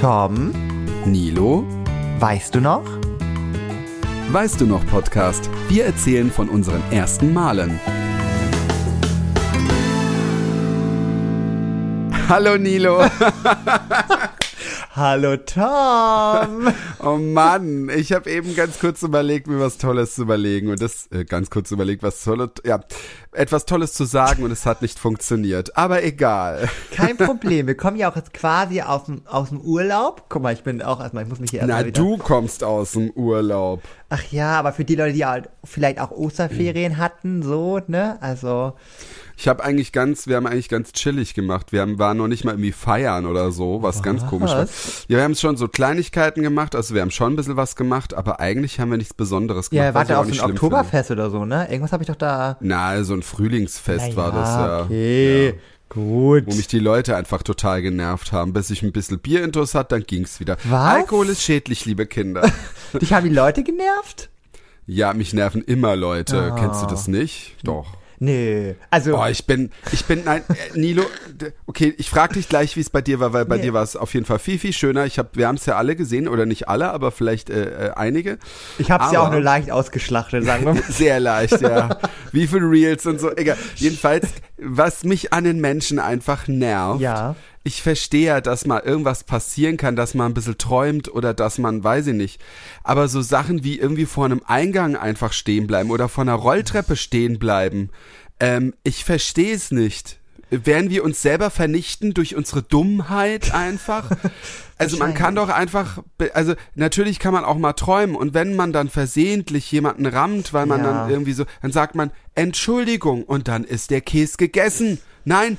Tom, Nilo, weißt du noch? weißt du noch Podcast? Wir erzählen von unseren ersten Malen. Hallo Nilo. Hallo Tom. Oh Mann, ich habe eben ganz kurz überlegt, mir was Tolles zu überlegen und das äh, ganz kurz überlegt, was Tolles, ja, etwas Tolles zu sagen und es hat nicht funktioniert. Aber egal. Kein Problem. Wir kommen ja auch jetzt quasi aus dem, aus dem Urlaub. Guck mal, ich bin auch erstmal, ich muss mich hier Na, erstmal wieder. du kommst aus dem Urlaub. Ach ja, aber für die Leute, die halt vielleicht auch Osterferien hatten, so, ne? Also, Ich habe eigentlich ganz, wir haben eigentlich ganz chillig gemacht. Wir haben, waren noch nicht mal irgendwie feiern oder so, was, ganz komisch war. Ja, wir haben schon so Kleinigkeiten gemacht, also wir haben schon ein bisschen was gemacht, aber eigentlich haben wir nichts Besonderes gemacht. ja, was warte auf ein Oktoberfest oder so, ne? Irgendwas habe ich doch da. Na, so ein Frühlingsfest war das ja. Okay, gut. Wo mich die Leute einfach total genervt haben. Bis ich ein bisschen Bierintus hat, dann ging's wieder. Was? Alkohol ist schädlich, liebe Kinder. Dich haben die Leute genervt? ja, mich nerven immer Leute. Ah. Kennst du das nicht? Doch. Nee. Also, Oh, ich bin, ich bin, nein, äh, Nilo, okay, ich frage dich gleich, wie es bei dir war, weil bei Nee. dir war es auf jeden Fall viel, viel schöner. Ich hab, wir haben es ja alle gesehen, oder nicht alle, aber vielleicht äh, äh, einige. ich hab's ja auch nur leicht ausgeschlachtet, sagen wir mal. Sehr leicht, ja. Wie viele Reels und so, egal. Jedenfalls, was mich an den Menschen einfach nervt, Ja. Ich verstehe ja, dass mal irgendwas passieren kann, dass man ein bisschen träumt oder dass man, weiß ich nicht. Aber so Sachen wie irgendwie vor einem Eingang einfach stehen bleiben oder vor einer Rolltreppe stehen bleiben, ähm, ich verstehe es nicht. Werden wir uns selber vernichten durch unsere Dummheit einfach? Also man kann doch einfach, also natürlich kann man auch mal träumen und wenn man dann versehentlich jemanden rammt, weil man Ja. dann irgendwie so, dann sagt man Entschuldigung und dann ist der Käse gegessen. Nein,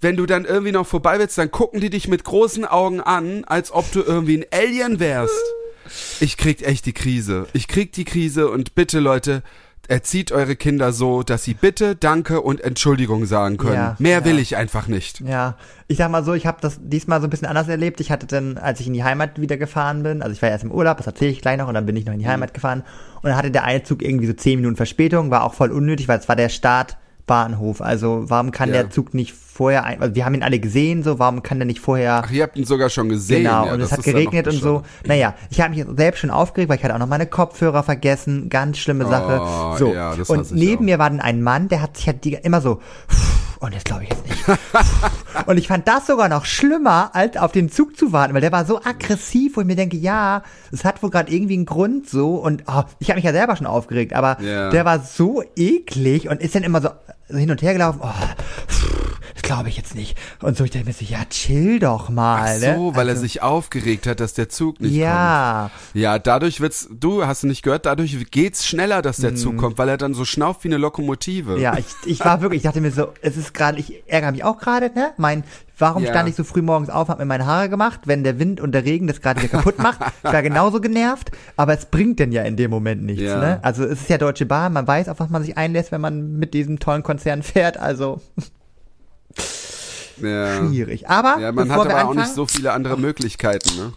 wenn du dann irgendwie noch vorbei willst, dann gucken die dich mit großen Augen an, als ob du irgendwie ein Alien wärst. Ich krieg echt die Krise. Ich krieg die Krise und bitte Leute, erzieht eure Kinder so, dass sie bitte, danke und Entschuldigung sagen können. Ja, Mehr ja. will ich einfach nicht. Ja, ich sag mal so, ich habe das diesmal so ein bisschen anders erlebt. Ich hatte dann, als ich in die Heimat wieder gefahren bin, also ich war erst im Urlaub, das erzähle ich gleich noch, und dann bin ich noch in die Heimat gefahren. Und dann hatte der eine Zug irgendwie so 10 Minuten Verspätung, war auch voll unnötig, weil es war der Startbahnhof. Also warum kann Ja. der Zug nicht vorher, ein, also wir haben ihn alle gesehen, so warum kann der nicht vorher Ach, ihr habt ihn sogar schon gesehen. Genau, ja, und es hat geregnet und so. Naja, ich habe mich selbst schon aufgeregt, weil ich hatte auch noch meine Kopfhörer vergessen. Ganz schlimme Sache. Oh, so. ja, und neben mir war dann ein Mann, der hat sich halt die, immer so, und das glaube ich jetzt nicht. und ich fand das sogar noch schlimmer, als auf den Zug zu warten, weil der war so aggressiv, wo ich mir denke, ja, es hat wohl gerade irgendwie einen Grund so. Und oh, ich habe mich ja selber schon aufgeregt, aber Ja. der war so eklig und ist dann immer so hin und her gelaufen. Oh, glaube ich jetzt nicht. Und so, ich dachte mir so, ja, chill doch mal. Ach ne? so, weil er Also- sich aufgeregt hat, dass der Zug nicht ja, kommt. Ja, dadurch wird's, du hast nicht gehört, dadurch geht's schneller, dass der Zug kommt, weil er dann so schnauft wie eine Lokomotive. Ja, ich, ich war wirklich, ich dachte mir so, es ist gerade, ich ärgere mich auch gerade, ne? Mein, warum Ja. stand ich so früh morgens auf, hab mir meine Haare gemacht, wenn der Wind und der Regen das gerade wieder kaputt macht? Ich war genauso genervt, aber es bringt denn ja in dem Moment nichts, Ja. ne? Also es ist ja Deutsche Bahn, man weiß, auf was man sich einlässt, wenn man mit diesem tollen Konzern fährt, also ja. schwierig. Aber Ja, man hat aber auch anfangen, nicht so viele andere Möglichkeiten, ne?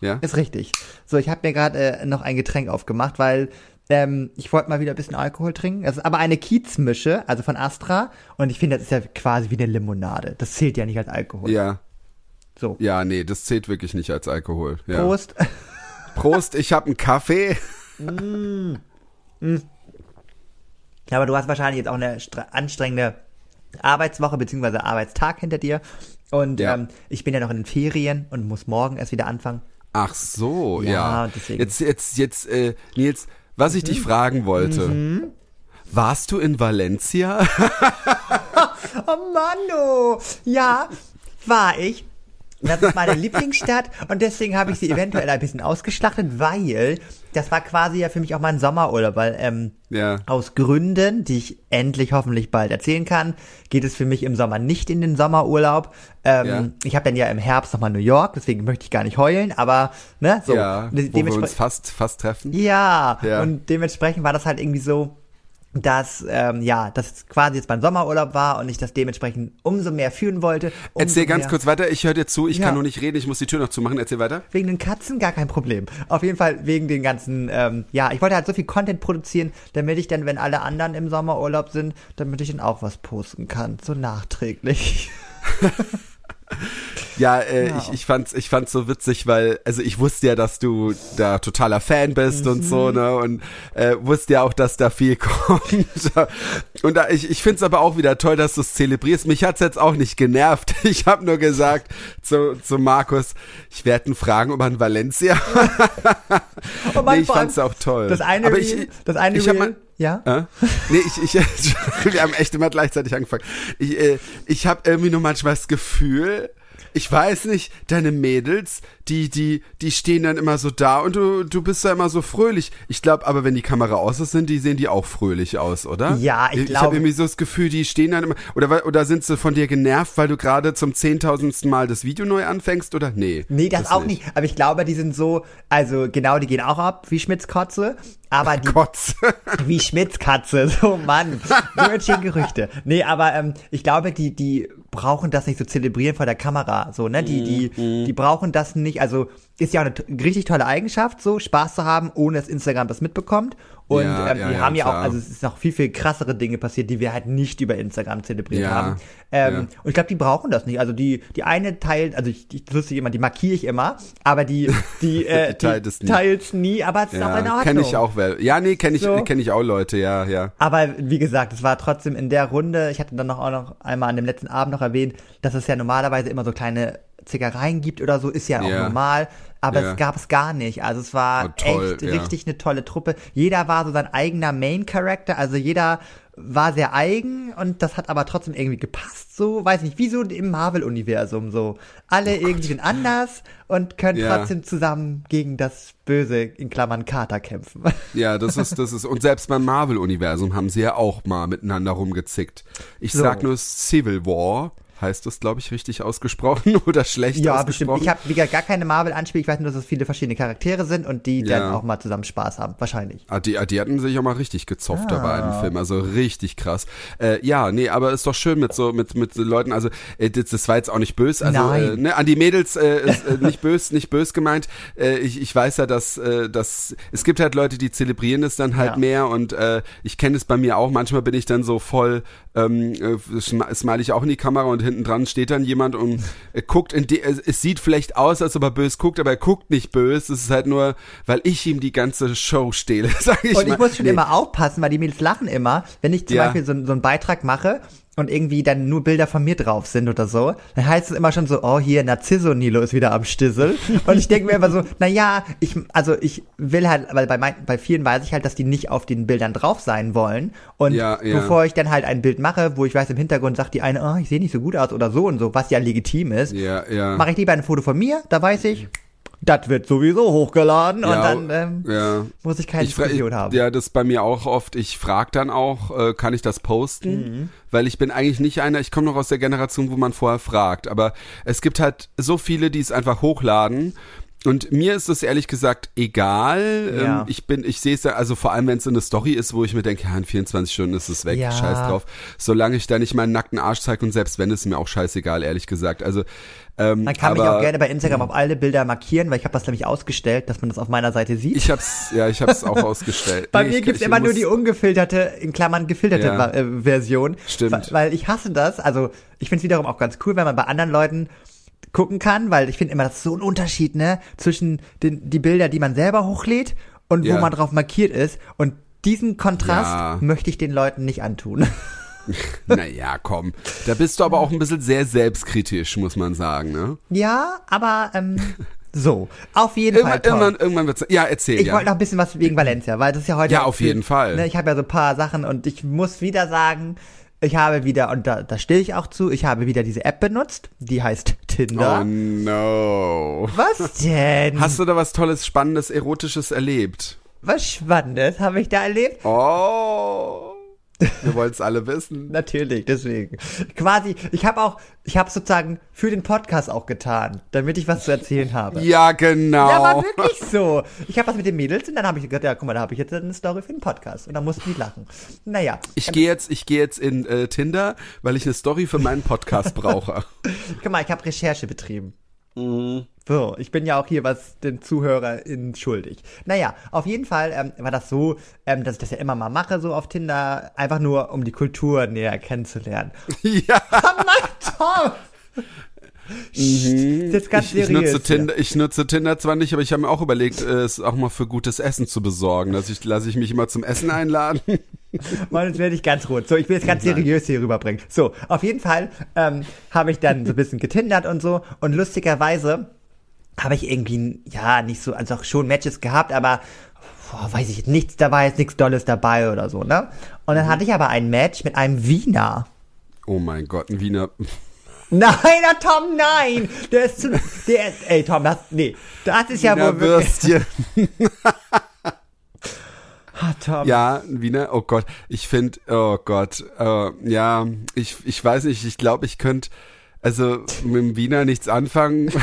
Ja? Ist richtig. So, ich habe mir gerade äh, noch ein Getränk aufgemacht, weil ähm, ich wollte mal wieder ein bisschen Alkohol trinken. Es ist aber eine Kiezmische, also von Astra. Und ich finde, das ist ja quasi wie eine Limonade. Das zählt ja nicht als Alkohol. Ja. So. Ja, nee, das zählt wirklich nicht als Alkohol. Ja. Prost. Prost, ich hab einen Kaffee. Ja, aber du hast wahrscheinlich jetzt auch eine anstrengende Arbeitswoche beziehungsweise Arbeitstag hinter dir. Und Ja. ähm, ich bin ja noch in den Ferien und muss morgen erst wieder anfangen. Ach so, Ja, ja. deswegen. Jetzt, jetzt, jetzt, äh, Nils, was ich dich fragen wollte. Warst du in Valencia? Oh Mann, oh. Ja, war ich. Das ist meine Lieblingsstadt und deswegen habe ich sie eventuell ein bisschen ausgeschlachtet, weil das war quasi ja für mich auch mein Sommerurlaub, weil ähm, Ja. aus Gründen, die ich endlich hoffentlich bald erzählen kann, geht es für mich im Sommer nicht in den Sommerurlaub. Ähm, Ja. Ich habe dann ja im Herbst nochmal New York, deswegen möchte ich gar nicht heulen, aber ne, so. ja, wo wir uns fast, fast treffen. ja, Ja. und dementsprechend war das halt irgendwie so, dass ähm, ja, das quasi jetzt mein Sommerurlaub war und ich das dementsprechend umso mehr fühlen wollte. Erzähl ganz kurz weiter, ich höre dir zu, ich Ja. kann nur nicht reden, ich muss die Tür noch zumachen, erzähl weiter. Wegen den Katzen gar kein Problem. Auf jeden Fall wegen den ganzen, ähm, ja, ich wollte halt so viel Content produzieren, damit ich dann, wenn alle anderen im Sommerurlaub sind, damit ich dann auch was posten kann, so nachträglich. Ja, äh, ja. ich, ich fand's, ich fand's so witzig, weil, also ich wusste ja, dass du da totaler Fan bist mhm. und so, mhm. ne? Und äh, wusste ja auch, dass da viel kommt. Und da, ich, ich find's aber auch wieder toll, dass du es zelebrierst. Mich hat's jetzt auch nicht genervt. Ich habe nur gesagt zu, zu Markus, ich werde ihn fragen, ob er in Valencia. oh nee, ich fand's auch toll. Das eine aber Reel, ich, das eine ich Reel, ja? Äh? Nee, ich, ich, wir haben echt immer gleichzeitig angefangen. Ich, äh, ich habe irgendwie nur manchmal das Gefühl, ich weiß nicht, deine Mädels, die, die, die stehen dann immer so da und du, du bist da immer so fröhlich. Ich glaube, aber wenn die Kamera aus ist, sind, die sehen die auch fröhlich aus, oder? Ja, ich glaube. Ich habe irgendwie so das Gefühl, die stehen dann immer, oder, oder sind sie von dir genervt, weil du gerade zum zehntausendsten Mal das Video neu anfängst, oder? Nee. Nee, das, das auch nicht. nicht. Aber ich glaube, die sind so, also genau, die gehen auch ab, wie Schmitz Kotze. Aber die, Kotze. wie Schmitzkatze, so Mann, entstehen Gerüchte. Nee, aber ähm, ich glaube, die, die brauchen das nicht so zelebrieren vor der Kamera, so, ne? Die, die, mhm. die brauchen das nicht, also ist ja auch eine richtig tolle Eigenschaft, so Spaß zu haben, ohne dass Instagram das mitbekommt. Und ja, ähm, ja, wir ja, haben ja klar. auch, also es ist noch viel, viel krassere Dinge passiert, die wir halt nicht über Instagram zelebriert ja, haben. Ähm, Und ich glaube, die brauchen das nicht. Also die, die eine teilt, also ich, ich lustig immer, die markiere ich immer, aber die, die, äh, die, teilt es nie. nie, aber es ist auch in Ordnung. Kenne ich auch, well. ja, nee, kenne ich, so. kenne ich auch Leute, ja, ja. Aber wie gesagt, es war trotzdem in der Runde, ich hatte dann noch auch noch einmal an dem letzten Abend noch erwähnt, dass es ja normalerweise immer so kleine Zickereien gibt oder so, ist ja auch yeah. normal. Aber yeah. es gab es gar nicht. Also es war oh, toll, echt ja. richtig eine tolle Truppe. Jeder war so sein eigener Main-Character, also jeder war sehr eigen und das hat aber trotzdem irgendwie gepasst, so, weiß nicht, wie so im Marvel-Universum, so. Alle oh irgendwie sind anders und können ja. trotzdem zusammen gegen das Böse, in Klammern Kater kämpfen. Ja, das ist, das ist, und selbst beim Marvel-Universum haben sie ja auch mal miteinander rumgezickt. Ich so. sag nur Civil War heißt das, glaube ich, richtig ausgesprochen oder schlecht ja, ausgesprochen. Ja, bestimmt. Ich habe gar keine Marvel-Anspiel. Ich weiß nur, dass es viele verschiedene Charaktere sind und die ja. dann auch mal zusammen Spaß haben. Wahrscheinlich. Ah, die, die hatten sich auch mal richtig gezofft ah. dabei im Film. Also richtig krass. Äh, ja, nee, aber ist doch schön mit so, mit, mit Leuten. Also, äh, das, das war jetzt auch nicht böse. Also, Nein. Äh, ne, an die Mädels äh, ist, äh, nicht böse, nicht böse gemeint. Äh, ich, ich weiß ja, dass, äh, dass es gibt halt Leute, die zelebrieren es dann halt ja. mehr und äh, ich kenne es bei mir auch. Manchmal bin ich dann so voll, ähm, äh, smile ich auch in die Kamera und hinten dran steht dann jemand und äh, guckt in die, es sieht vielleicht aus, als ob er böse guckt, aber er guckt nicht böse. Es ist halt nur, weil ich ihm die ganze Show stehle, sag ich Und ich mal. muss schon nee. immer aufpassen, weil die Mädels lachen immer, wenn ich zum ja. Beispiel so, so einen Beitrag mache und irgendwie dann nur Bilder von mir drauf sind oder so, dann heißt es immer schon so, oh hier, Narciso Nilo ist wieder am Stissel. und ich denke mir immer so, na ja, ich, also ich will halt, weil bei, mein, bei vielen weiß ich halt, dass die nicht auf den Bildern drauf sein wollen. Und ja, ja. bevor ich dann halt ein Bild mache, wo ich weiß, im Hintergrund sagt die eine, oh, ich sehe nicht so gut aus oder so und so, was ja legitim ist, ja, ja. mache ich lieber ein Foto von mir, da weiß ich, das wird sowieso hochgeladen ja, und dann ähm, ja. muss ich keine ich Diskussion haben. Ja, das ist bei mir auch oft. Ich frage dann auch, äh, kann ich das posten? Mhm. Weil ich bin eigentlich nicht einer, ich komme noch aus der Generation, wo man vorher fragt. Aber es gibt halt so viele, die es einfach hochladen und mir ist es ehrlich gesagt egal. Ja. Ähm, ich bin, ich sehe es ja, also vor allem wenn es eine Story ist, wo ich mir denke, ja, in 24 Stunden ist es weg, ja. scheiß drauf. Solange ich da nicht meinen nackten Arsch zeige und selbst wenn, ist mir auch scheißegal, ehrlich gesagt. Also ähm, man kann aber, mich auch gerne bei Instagram auf alle Bilder markieren, weil ich habe das nämlich ausgestellt, dass man das auf meiner Seite sieht. Ich hab's, ja, ich hab's auch ausgestellt. bei nee, mir gibt's immer nur die ungefilterte, in Klammern gefilterte ja, äh, Version. Stimmt. Weil ich hasse das. Also ich find's wiederum auch ganz cool, wenn man bei anderen Leuten gucken kann, weil ich finde immer, das ist so ein Unterschied, ne, zwischen den die Bilder, die man selber hochlädt und ja. wo man drauf markiert ist. Und diesen Kontrast ja. möchte ich den Leuten nicht antun. naja, komm. Da bist du aber auch ein bisschen sehr selbstkritisch, muss man sagen, ne? Ja, aber ähm, so, auf jeden irgendwann, Fall. Toll. Irgendwann, irgendwann wird's. Ja, erzähl. Ich ja. wollte noch ein bisschen was wegen Valencia, weil das ist ja heute. Ja, auf jeden Fall. Ne, ich habe ja so ein paar Sachen und ich muss wieder sagen, ich habe wieder, und da, da stehe ich auch zu, ich habe wieder diese App benutzt, die heißt Tinder. Oh no. Was denn? Hast du da was Tolles, Spannendes, Erotisches erlebt? Was Spannendes habe ich da erlebt? Oh. Wir wollen es alle wissen. Natürlich, deswegen. Quasi, ich habe auch, ich habe sozusagen für den Podcast auch getan, damit ich was zu erzählen habe. Ja, genau. Ja, war wirklich so. Ich habe was mit den Mädels und dann habe ich gesagt, ja, guck mal, da habe ich jetzt eine Story für den Podcast und dann mussten die lachen. Naja. Ich gehe jetzt, ich gehe jetzt in äh, Tinder, weil ich eine Story für meinen Podcast brauche. guck mal, ich habe Recherche betrieben. Mhm. So, ich bin ja auch hier was den ZuhörerInnen schuldig. Naja, auf jeden Fall ähm, war das so, ähm, dass ich das ja immer mal mache, so auf Tinder, einfach nur, um die Kultur näher kennenzulernen. Ja. Nein, Tom! Das ist ganz Ich, ich, nutze Tinder, ich nutze Tinder zwar nicht, aber ich habe mir auch überlegt, äh, es auch mal für gutes Essen zu besorgen. Dass ich lasse ich mich immer zum Essen einladen. Mann, jetzt werde ich ganz rot. So, ich will es ganz seriös hier rüberbringen. So, auf jeden Fall ähm, habe ich dann so ein bisschen getindert und so. Und lustigerweise habe ich irgendwie, ja, nicht so, also auch schon Matches gehabt, aber boah, weiß ich, nichts dabei, ist nichts Dolles dabei oder so, ne? Und dann hatte ich aber ein Match mit einem Wiener. Oh mein Gott, ein Wiener. Nein, ah, Tom, nein! Der ist zu, der ist, ey, Tom, das, nee, das ist ja Wiener wohl Würstchen. ah, Tom. Ja, Wiener. Oh Gott, ich finde, oh Gott, äh, ja, ich, ich weiß nicht, ich glaube, ich könnte, also mit dem Wiener nichts anfangen.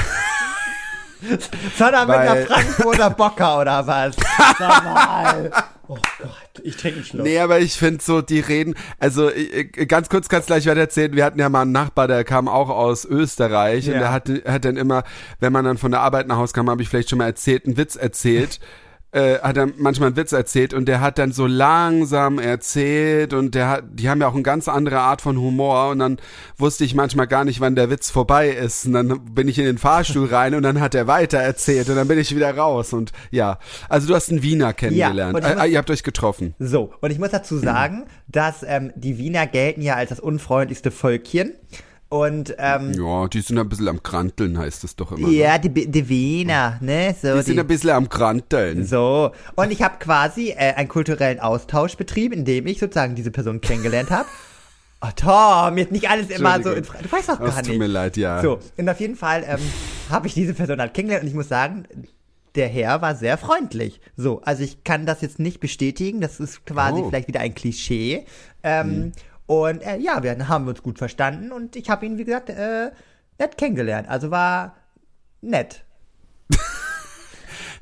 Sondern mit einer Frankfurter Bocker oder was? Sag mal. Oh Gott, ich trinke einen Schluck. Nee, aber ich finde so, die reden, also äh, äh, ganz kurz kannst gleich weiter erzählen, wir hatten ja mal einen Nachbar, der kam auch aus Österreich und Ja. der hat, hat dann immer, wenn man dann von der Arbeit nach Hause kam, habe ich vielleicht schon mal erzählt, einen Witz erzählt. äh, hat er manchmal einen Witz erzählt und der hat dann so langsam erzählt und der hat, die haben ja auch eine ganz andere Art von Humor und dann wusste ich manchmal gar nicht, wann der Witz vorbei ist und dann bin ich in den Fahrstuhl rein und dann hat er weiter erzählt und dann bin ich wieder raus und ja, also du hast einen Wiener kennengelernt, und ich äh, muss- ihr habt euch getroffen. So, und ich muss dazu sagen, dass ähm, die Wiener gelten ja als das unfreundlichste Völkchen. Und ähm, Ja, die sind ein bisschen am Kranteln, heißt es doch immer. ne? ja, die, die Wiener, ne? So, Die sind ein bisschen am Kranteln. so. Und ich habe quasi äh, einen kulturellen Austausch betrieben, indem ich sozusagen diese Person kennengelernt habe. Oh, Tom, jetzt nicht alles immer so in Fra Du weißt doch gar Das tut nicht. mir leid, ja. So, und auf jeden Fall ähm, habe ich diese Person halt kennengelernt und ich muss sagen, der Herr war sehr freundlich. So, also ich kann das jetzt nicht bestätigen, das ist quasi Oh. vielleicht wieder ein Klischee. Ähm, Und äh, ja, wir haben uns gut verstanden und ich habe ihn, wie gesagt, äh, nett kennengelernt. Also war nett.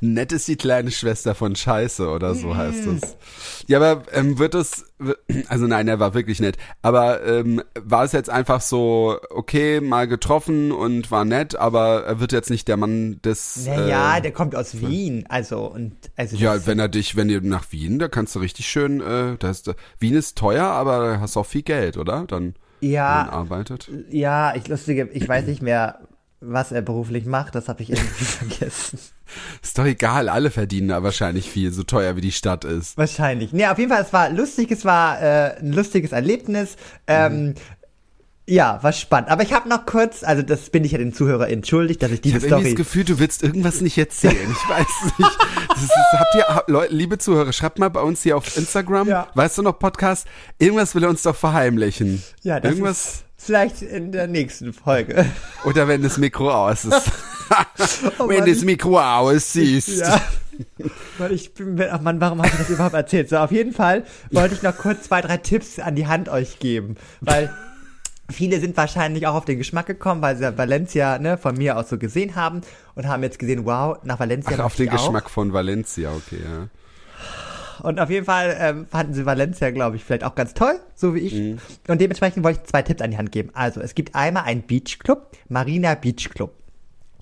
Nett ist die kleine Schwester von Scheiße oder so heißt Mm. es. Ja, aber ähm, wird es, also nein, er war wirklich nett. Aber ähm, war es jetzt einfach so, okay, mal getroffen und war nett, aber er wird jetzt nicht der Mann des. Naja, äh, der kommt aus Wien, also und also ja, wenn er dich, wenn ihr nach Wien, da kannst du richtig schön, äh, da ist, Wien ist teuer, aber hast auch viel Geld, oder? Dann, ja, arbeitet. ja, ich lustige, ich weiß nicht mehr, was er beruflich macht, das habe ich irgendwie vergessen. Ist doch egal, alle verdienen da wahrscheinlich viel, so teuer wie die Stadt ist. Wahrscheinlich. Nee, auf jeden Fall, es war lustig, es war äh, ein lustiges Erlebnis. Ähm, Ja, war spannend. Aber ich habe noch kurz, also das bin ich ja den Zuhörer entschuldigt, dass ich Ich diese habe irgendwie Story. das Gefühl, du willst irgendwas nicht erzählen. Ich weiß nicht. Das ist, habt ihr, hab- Leute, liebe Zuhörer, schreibt mal bei uns hier auf Instagram. Ja. Weißt du noch, Podcast? Irgendwas will er uns doch verheimlichen. ja, das irgendwas. ist vielleicht in der nächsten Folge. Oder wenn das Mikro aus ist. Oh wenn das Mikro aus ist. Ja. Weil ich bin, ach Mann, warum habe ich das überhaupt erzählt? So, auf jeden Fall wollte ich noch kurz zwei, drei Tipps an die Hand euch geben. Weil viele sind wahrscheinlich auch auf den Geschmack gekommen, weil sie Valencia ne, von mir aus so gesehen haben und haben jetzt gesehen, wow, nach Valencia Ach, auf den auch. Geschmack von Valencia, okay, ja. Und auf jeden Fall ähm, fanden sie Valencia, glaube ich, vielleicht auch ganz toll, so wie ich. Mhm. Und dementsprechend wollte ich zwei Tipps an die Hand geben. Also, es gibt einmal einen Beachclub, Marina Beach Club.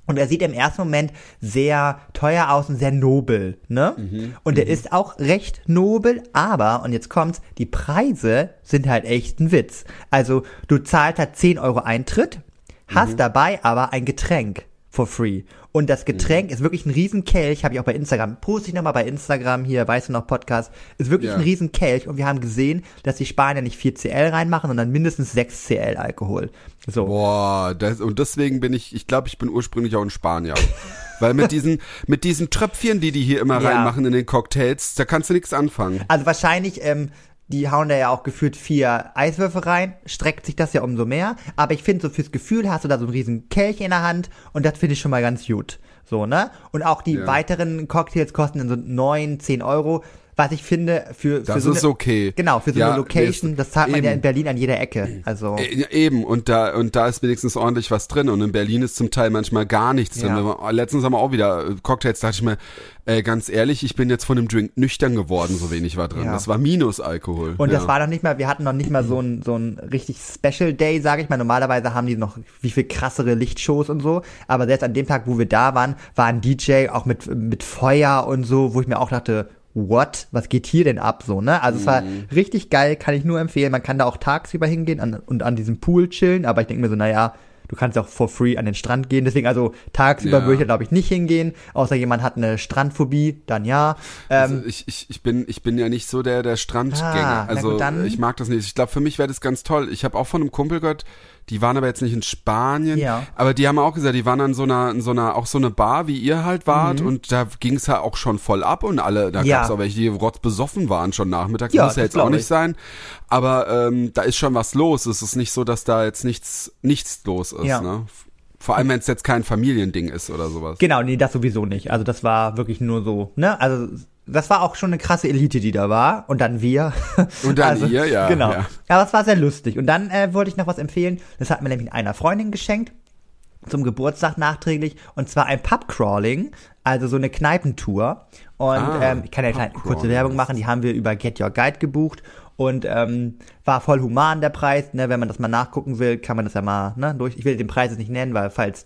Und er sieht im ersten Moment sehr teuer aus und sehr nobel, ne? Mhm. Und er ist auch recht nobel, aber, und jetzt kommt's, die Preise sind halt echt ein Witz. Also, du zahlst halt 10 Euro Eintritt, hast Mhm. dabei aber ein Getränk for free. Und das Getränk Mhm. ist wirklich ein Riesenkelch, habe ich auch bei Instagram. Poste ich nochmal bei Instagram hier, weißt du noch, Podcast. Ist wirklich Ja. ein Riesenkelch und wir haben gesehen, dass die Spanier nicht 4 CL reinmachen, sondern mindestens 6 CL Alkohol. So. Boah, das, und deswegen bin ich, ich glaube, ich bin ursprünglich auch ein Spanier. Weil mit diesen, mit diesen Tröpfchen, die die hier immer Ja. reinmachen in den Cocktails, da kannst du nichts anfangen. Also wahrscheinlich, ähm, die hauen da ja auch gefühlt vier Eiswürfel rein, streckt sich das ja umso mehr. Aber ich finde, so fürs Gefühl hast du da so einen riesen Kelch in der Hand und das finde ich schon mal ganz gut. So, ne? Und auch die Ja. weiteren Cocktails kosten dann so neun, zehn Euro. Was ich finde, für, für Das so ist eine, okay. Genau, für so Ja, eine Location, das- das zahlt man ja eben. in Berlin an jeder Ecke. Also. Eben, und da, und da ist wenigstens ordentlich was drin. Und in Berlin ist zum Teil manchmal gar nichts drin. Ja. Letztens haben wir auch wieder äh, Cocktails, da dachte ich mir, äh, ganz ehrlich, ich bin jetzt von dem Drink nüchtern geworden, so wenig war drin. Ja. Das war Minusalkohol. Und ja. das war noch nicht mal, wir hatten noch nicht mal so ein, so ein richtig Special Day, sage ich mal. Normalerweise haben die noch wie viel krassere Lichtshows und so. Aber selbst an dem Tag, wo wir da waren, war ein DJ auch mit, mit Feuer und so, wo ich mir auch dachte, what? Was geht hier denn ab? So, ne? Also es war Mhm. richtig geil, kann ich nur empfehlen. Man kann da auch tagsüber hingehen an, und an diesem Pool chillen, aber ich denke mir so, naja, du kannst auch for free an den Strand gehen. Deswegen also tagsüber Ja. würde ich da glaube ich nicht hingehen, außer jemand hat eine Strandphobie, dann ja. Ähm, Also ich, ich, ich, bin, ich bin ja nicht so der, der Strandgänger. Ah, also gut, dann- ich mag das nicht. Ich glaube, für mich wäre das ganz toll. Ich habe auch von einem Kumpel gehört, die waren aber jetzt nicht in Spanien, Ja. aber die haben auch gesagt, die waren an so einer, in so einer, auch so eine Bar, wie ihr halt wart, und da ging es ja auch schon voll ab und alle, da Mhm. Ja. gab's auch welche, die rotzbesoffen waren schon nachmittags, Ja, muss ja jetzt auch nicht ich. sein. Aber ähm, da ist schon was los. Es ist nicht so, dass da jetzt nichts, nichts los ist, Ja. ne? Vor allem, wenn es jetzt kein Familiending ist oder sowas. Genau, nee, das sowieso nicht. Also das war wirklich nur so, ne? Also das war auch schon eine krasse Elite, die da war. Und dann wir. Und dann also, ihr, ja, Genau. ja. Aber es war sehr lustig. Und dann äh, wollte ich noch was empfehlen. Das hat mir nämlich einer Freundin geschenkt. Zum Geburtstag nachträglich. Und zwar ein Pubcrawling. Also so eine Kneipentour. Und Ah, ähm, ich kann ja eine kurze Pubcrawling. Werbung machen. Die haben wir über Get Your Guide gebucht. Und ähm, war voll human der Preis. Ne? Wenn man das mal nachgucken will, kann man das ja mal ne, durch. Ich will den Preis jetzt nicht nennen, weil falls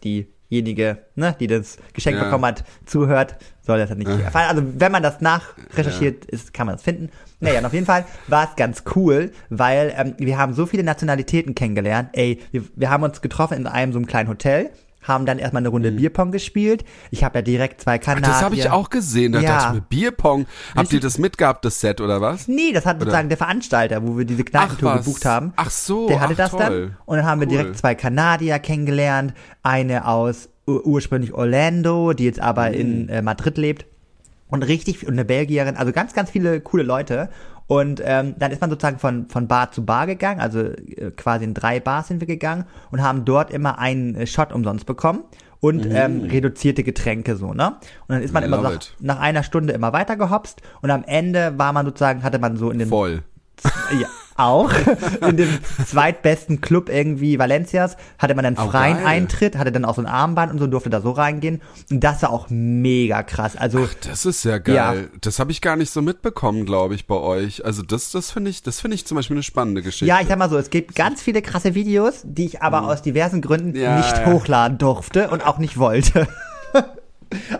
diejenige, ne, die das Geschenk Ja. bekommen hat, zuhört, soll das ja nicht erfahren. Also wenn man das nachrecherchiert ist, kann man das finden. Naja, und auf jeden Fall war es ganz cool, weil ähm, wir haben so viele Nationalitäten kennengelernt. Ey, wir, wir haben uns getroffen in einem so einem kleinen Hotel, haben dann erstmal eine Runde Bierpong gespielt. Ich habe ja direkt zwei Kanadier. Mhm. Das habe ich auch gesehen. Da Ja. dachte ich mir, Bierpong. Habt ihr das mitgehabt, das Set, oder was? Nee, das hat sozusagen der Veranstalter, wo wir diese Kneipentour gebucht haben. Ach so, Der hatte ach das toll. dann. Und dann haben wir Cool. direkt zwei Kanadier kennengelernt. Eine aus ur ursprünglich Orlando, die jetzt aber Mhm. in äh, Madrid lebt. Und richtig, und eine Belgierin, also ganz, ganz viele coole Leute. Und ähm, dann ist man sozusagen von, von Bar zu Bar gegangen, also äh, quasi in drei Bars sind wir gegangen und haben dort immer einen äh, Shot umsonst bekommen und ähm, reduzierte Getränke so, ne? Und dann ist man I immer so nach, nach einer Stunde immer weiter gehopst und am Ende war man sozusagen, hatte man so in den Voll. ja, auch. In dem zweitbesten Club irgendwie Valencias hatte man dann freien. Eintritt, hatte dann auch so ein Armband und so, durfte da so reingehen. Und das war auch mega krass. Also, Das ist ja geil. Ja. Das habe ich gar nicht so mitbekommen, glaube ich, bei euch. Also das, das finde ich, das finde ich zum Beispiel eine spannende Geschichte. ja, ich sag mal so, es gibt ganz viele krasse Videos, die ich aber aus diversen Gründen Mhm. Ja, nicht ja. hochladen durfte und auch nicht wollte.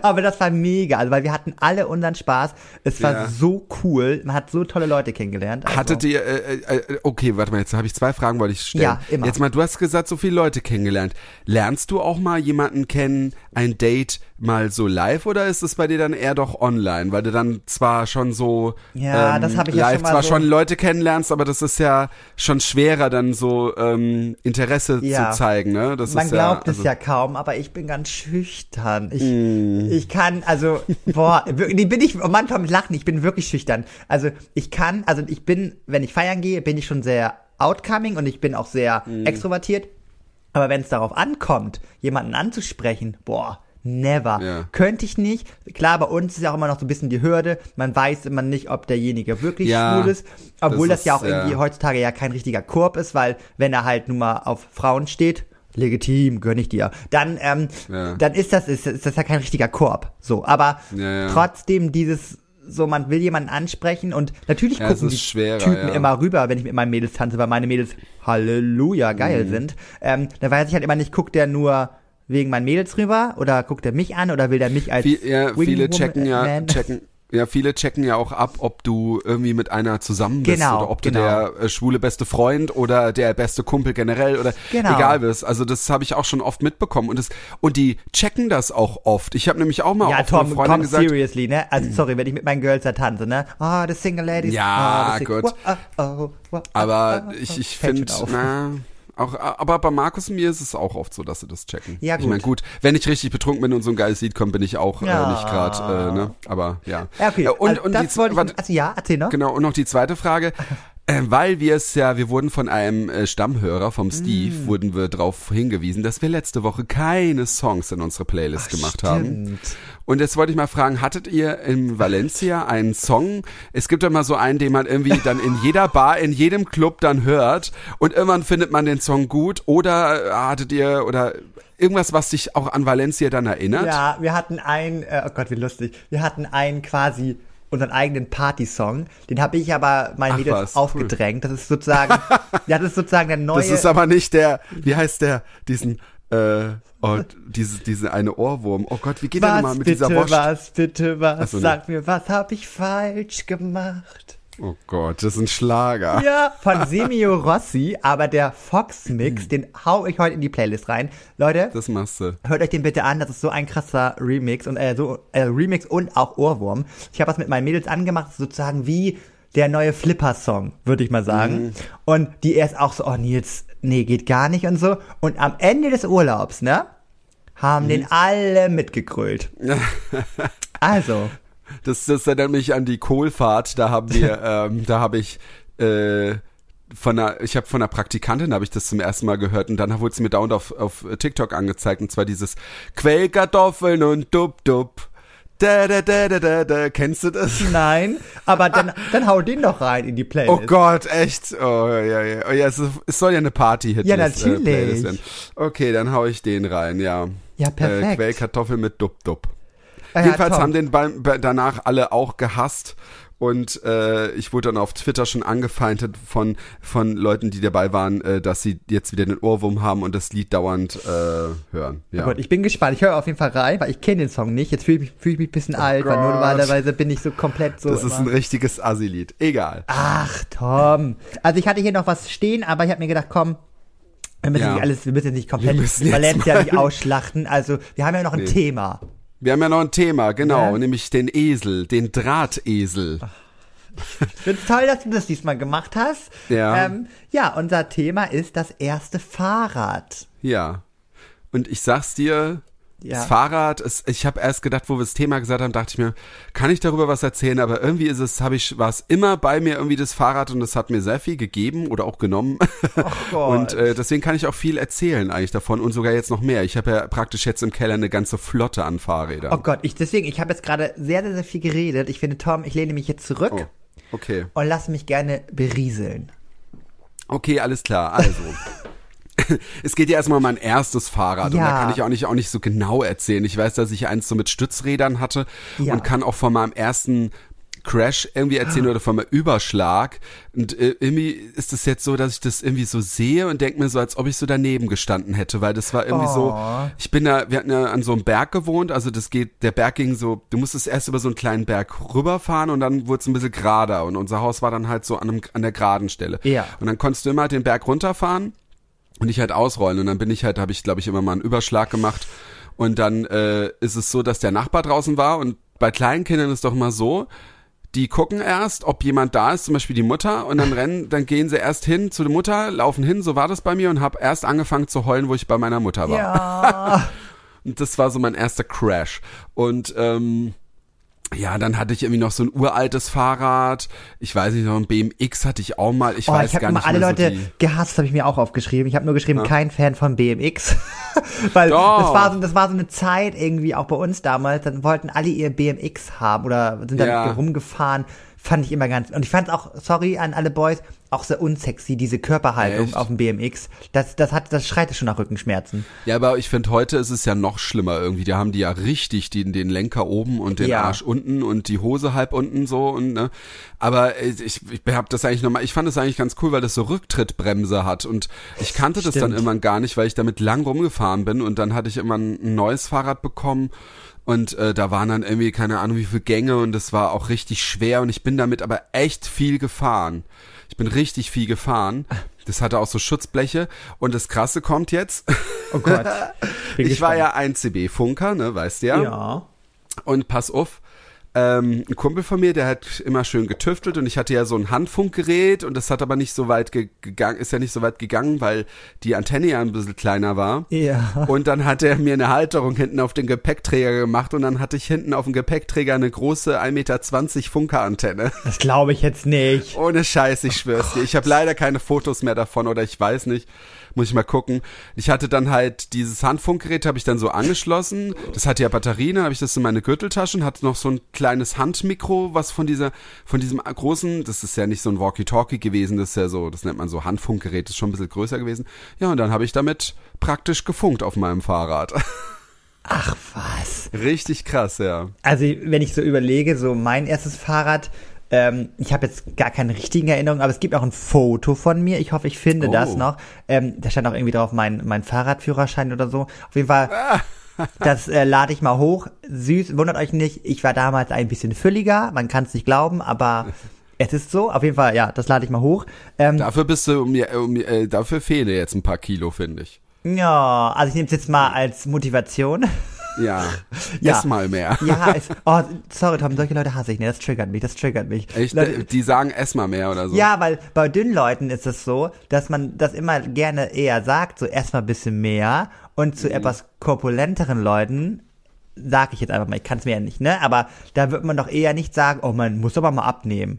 Aber das war mega, also weil wir hatten alle unseren Spaß. Es war Ja. so cool. Man hat so tolle Leute kennengelernt. Also, Hattet ihr, äh, äh, okay, warte mal, jetzt habe ich zwei Fragen, wollte ich stellen. Ja, immer. Jetzt mal, du hast gesagt, so viele Leute kennengelernt. Lernst du auch mal jemanden kennen, ein Date mal so live oder ist es bei dir dann eher doch online, weil du dann zwar schon so Ja, ähm, das hab ich ja live schon mal zwar so- schon Leute kennenlernst, aber das ist ja schon schwerer dann so ähm, Interesse Ja. zu zeigen, ne? Das Man glaubt ja, es also- ja kaum, aber ich bin ganz schüchtern. Ich, Mm. Ich kann, also, boah, wirklich, bin ich, oh Mann, vom Lachen, ich bin wirklich schüchtern. Also, ich kann, also ich bin, wenn ich feiern gehe, bin ich schon sehr outcoming und ich bin auch sehr Mm. extrovertiert. Aber wenn es darauf ankommt, jemanden anzusprechen, boah, never. Ja. Könnte ich nicht. Klar, bei uns ist ja auch immer noch so ein bisschen die Hürde. Man weiß immer nicht, ob derjenige wirklich Ja, schwul ist. Obwohl das, das ja ist, auch irgendwie ja. heutzutage ja kein richtiger Korb ist, weil wenn er halt nun mal auf Frauen steht, legitim, gönn ich dir, dann, ähm, Ja. dann ist das, ist, ist das ja kein richtiger Korb. So, aber Ja, ja. trotzdem dieses, so man will jemanden ansprechen und natürlich gucken die schwerer, Typen immer rüber, wenn ich mit meinen Mädels tanze, weil meine Mädels Halleluja geil Mhm. sind. Ähm, dann weiß ich halt immer nicht, guckt der nur wegen meinen Mädels rüber oder guckt er mich an oder will der mich als Viel, ja, viele checken ja, checken, ja, viele checken ja auch ab, ob du irgendwie mit einer zusammen bist Genau, oder ob du genau. der äh, schwule beste Freund oder der beste Kumpel generell oder Genau. egal bist. Also das habe ich auch schon oft mitbekommen und das und die checken das auch oft. Ich habe nämlich auch mal Ja, auf eine Tom, Freundin komm, gesagt, seriously, ne? Also, sorry, wenn ich mit meinen Girls da tanze, ne? Ah, the Single Ladies. Ja, ah, the gut. Wow, oh, wow, wow, aber oh, ich, oh, ich fällt finde, schon auf. na, auch, aber bei Markus und mir ist es auch oft so, dass sie das checken. Ja, Ich gut. meine, gut, wenn ich richtig betrunken bin und so ein geiles Lied kommt, bin ich auch Ja. äh, nicht gerade, äh, ne? Aber ja. Ja, okay. Äh, und, also, und das die, wollte warte, ich, also ja, erzähl noch. Genau, und noch die zweite Frage. Äh, weil wir es ja, wir wurden von einem äh, Stammhörer, vom Steve, Mm. wurden wir darauf hingewiesen, dass wir letzte Woche keine Songs in unsere Playlist gemacht haben. Stimmt. Und jetzt wollte ich mal fragen, hattet ihr in Valencia einen Song? Es gibt ja mal so einen, den man irgendwie dann in jeder Bar, in jedem Club dann hört und irgendwann findet man den Song gut oder äh, hattet ihr oder irgendwas, was dich auch an Valencia dann erinnert? Ja, wir hatten einen, äh, oh Gott, wie lustig. Wir hatten einen quasi unseren eigenen Partysong. Den habe ich aber meinen Ach Mädels was, aufgedrängt. Das ist sozusagen, ja, das ist sozusagen der neue. Das ist aber nicht der, wie heißt der, diesen, äh, oh, diese, diese eine Ohrwurm. Oh Gott, wie geht der was nochmal mit bitte, dieser Wurst? was bitte, was? Ach so, ne. Sag mir, was habe ich falsch gemacht? Oh Gott, das ist ein Schlager. Ja, von Semio Rossi, aber der Fox-Mix, den hau ich heute in die Playlist rein. Leute, Das machst du. hört euch den bitte an, das ist so ein krasser Remix und äh, so äh, Remix und auch Ohrwurm. Ich habe das mit meinen Mädels angemacht, sozusagen wie der neue Flipper-Song, würde ich mal sagen. Und die erst auch so, oh Nils, nee, geht gar nicht und so. Und am Ende des Urlaubs, ne, haben den alle mitgegrölt. also, Das, das erinnert mich an die Kohlfahrt. Da haben wir, ähm, da habe ich äh, von einer, ich habe von einer Praktikantin habe ich das zum ersten Mal gehört und dann wurde es mir dauernd auf, auf TikTok angezeigt und zwar dieses Quellkartoffeln und Dub Dub. Da, da, da, da, da, da. Kennst du das? nein, aber dann, dann hau den doch rein in die Playlist. Oh Gott, echt? Oh ja, ja. Oh, ja es, ist- es soll ja eine Party-Hit Ja, natürlich. werden. Okay, dann hau ich den rein, ja. Ja, perfekt. Äh, Quellkartoffel mit Dub Dub. Ah ja, Jedenfalls top. haben den beim, bei- danach alle auch gehasst und äh, ich wurde dann auf Twitter schon angefeindet von von Leuten, die dabei waren, äh, dass sie jetzt wieder den Ohrwurm haben und das Lied dauernd äh, hören. Ja. Gut, ich bin gespannt. Ich höre auf jeden Fall rein, weil ich kenne den Song nicht. Jetzt fühle ich, mich- fühl ich mich ein bisschen alt, weil Oh Gott. normalerweise bin ich so komplett so. das ist ein immer- richtiges Assi-Lied. Egal. Ach, Tom. Also ich hatte hier noch was stehen, aber ich habe mir gedacht, komm, wir müssen Ja. nicht alles, wir müssen nicht komplett Valencia nicht ausschlachten. Also wir haben ja noch ein Nee. Thema. Wir haben ja noch ein Thema, genau, Ja. nämlich den Esel, den Drahtesel. Ich finde toll, dass du das diesmal gemacht hast. Ja. Ähm, ja, unser Thema ist das erste Fahrrad. Ja. Und ich sag's dir, Ja. das Fahrrad, ist, ich habe erst gedacht, wo wir das Thema gesagt haben, dachte ich mir, kann ich darüber was erzählen? Aber irgendwie ist es, habe ich, war es immer bei mir irgendwie das Fahrrad und es hat mir sehr viel gegeben oder auch genommen. Gott. und äh, deswegen kann ich auch viel erzählen eigentlich davon und sogar jetzt noch mehr. Ich habe ja praktisch jetzt im Keller eine ganze Flotte an Fahrrädern. Oh Gott, ich deswegen, ich habe jetzt gerade sehr, sehr, sehr viel geredet. Ich finde, Tom, ich lehne mich jetzt zurück Oh, okay. und lass mich gerne berieseln. Okay, alles klar. Also. Es geht ja erstmal um mein erstes Fahrrad und Ja. da kann ich auch nicht, auch nicht so genau erzählen. Ich weiß, dass ich eins so mit Stützrädern hatte Ja. und kann auch von meinem ersten Crash irgendwie erzählen oder von meinem Überschlag. Und äh, irgendwie ist es jetzt so, dass ich das irgendwie so sehe und denke mir so, als ob ich so daneben gestanden hätte, weil das war irgendwie so, Oh. ich bin da, wir hatten ja an so einem Berg gewohnt, also das geht, der Berg ging so, du musstest erst über so einen kleinen Berg rüberfahren und dann wurde es ein bisschen gerader und unser Haus war dann halt so an, einem, an der geraden Stelle. Ja. Und dann konntest du immer den Berg runterfahren und ich halt ausrollen und dann bin ich halt, habe ich glaube ich immer mal einen Überschlag gemacht und dann äh, ist es so, dass der Nachbar draußen war und bei kleinen Kindern ist doch immer so, die gucken erst, ob jemand da ist, zum Beispiel die Mutter und dann rennen, dann gehen sie erst hin zu der Mutter, laufen hin, so war das bei mir und habe erst angefangen zu heulen, wo ich bei meiner Mutter war. Ja. Und das war so mein erster Crash. Und ähm, ja, dann hatte ich irgendwie noch so ein uraltes Fahrrad. Ich weiß nicht, noch ein BMX hatte ich auch mal. Ich Oh, weiß ich habe gar immer nicht alle mehr Leute so gehasst, habe ich mir auch aufgeschrieben. Ich habe nur geschrieben, kein Fan von BMX. Weil Doch. das war, so, das war so eine Zeit irgendwie auch bei uns damals, dann wollten alle ihr BMX haben oder sind dann Ja. rumgefahren. Fand ich immer ganz. Und ich fand auch, sorry an alle Boys, auch sehr unsexy, diese Körperhaltung Echt? auf dem BMX. Das, das hat, das schreit schon nach Rückenschmerzen. Ja, aber ich finde, heute ist es ja noch schlimmer irgendwie. Da haben die ja richtig den, den Lenker oben und den Ja. Arsch unten und die Hose halb unten so und ne. Aber äh, ich, ich hab das eigentlich nochmal, ich fand das eigentlich ganz cool, weil das so Rücktrittbremse hat und ich kannte das dann Stimmt. irgendwann gar nicht, weil ich damit lang rumgefahren bin und dann hatte ich immer ein, ein neues Fahrrad bekommen und äh, da waren dann irgendwie keine Ahnung wie viele Gänge und das war auch richtig schwer und ich bin damit aber echt viel gefahren. Ich bin richtig viel gefahren. Das hatte auch so Schutzbleche und das Krasse kommt jetzt. Oh Gott. Ich war gespannt. ja ein CB-Funker, ne, weißt du ja. Ja. Und pass auf, ähm, ein Kumpel von mir, der hat immer schön getüftelt und ich hatte ja so ein Handfunkgerät und das hat aber nicht so weit ge gegangen, ist ja nicht so weit gegangen, weil die Antenne ja ein bisschen kleiner war. Ja. Und dann hat er mir eine Halterung hinten auf den Gepäckträger gemacht und dann hatte ich hinten auf dem Gepäckträger eine große 1,20 Meter Funkerantenne. Das glaube ich jetzt nicht. Ohne Scheiß, ich schwör's dir. Ich habe leider keine Fotos mehr davon oder ich weiß nicht. Muss ich mal gucken. Ich hatte dann halt dieses Handfunkgerät, habe ich dann so angeschlossen. Das hatte ja Batterien, dann habe ich das in meine Gürteltasche und hatte noch so ein kleines Handmikro, was von dieser, von diesem großen, das ist ja nicht so ein Walkie-Talkie gewesen, das ist ja so, das nennt man so Handfunkgerät, das ist schon ein bisschen größer gewesen. Ja, und dann habe ich damit praktisch gefunkt auf meinem Fahrrad. Ach was. Richtig krass, ja. Also wenn ich so überlege, so mein erstes Fahrrad, ähm, ich habe jetzt gar keine richtigen Erinnerungen, aber es gibt auch ein Foto von mir. Ich hoffe, ich finde Oh. das noch. Ähm, da stand auch irgendwie drauf mein, mein Fahrradführerschein oder so. Auf jeden Fall, das äh, lade ich mal hoch. Süß, wundert euch nicht, ich war damals ein bisschen fülliger, man kann es nicht glauben, aber Es ist so, auf jeden Fall, ja, das lade ich mal hoch. Ähm, Dafür bist du um, um äh, dafür fehlen jetzt ein paar Kilo, finde ich. ja, also ich nehme es jetzt mal als Motivation. Ja. Ja. Ess mal mehr. Ja, es, oh, sorry Tom, solche Leute hasse ich, ne, das triggert mich, das triggert mich. Echt? Leute, Die sagen, ess mal mehr oder so. ja, weil bei dünnen Leuten ist es so, dass man das immer gerne eher sagt, so erstmal ein bisschen mehr und Mhm. zu etwas korpulenteren Leuten sage ich jetzt einfach mal, ich kann es mir ja nicht, ne? Aber da wird man doch eher nicht sagen, oh, man muss aber mal abnehmen.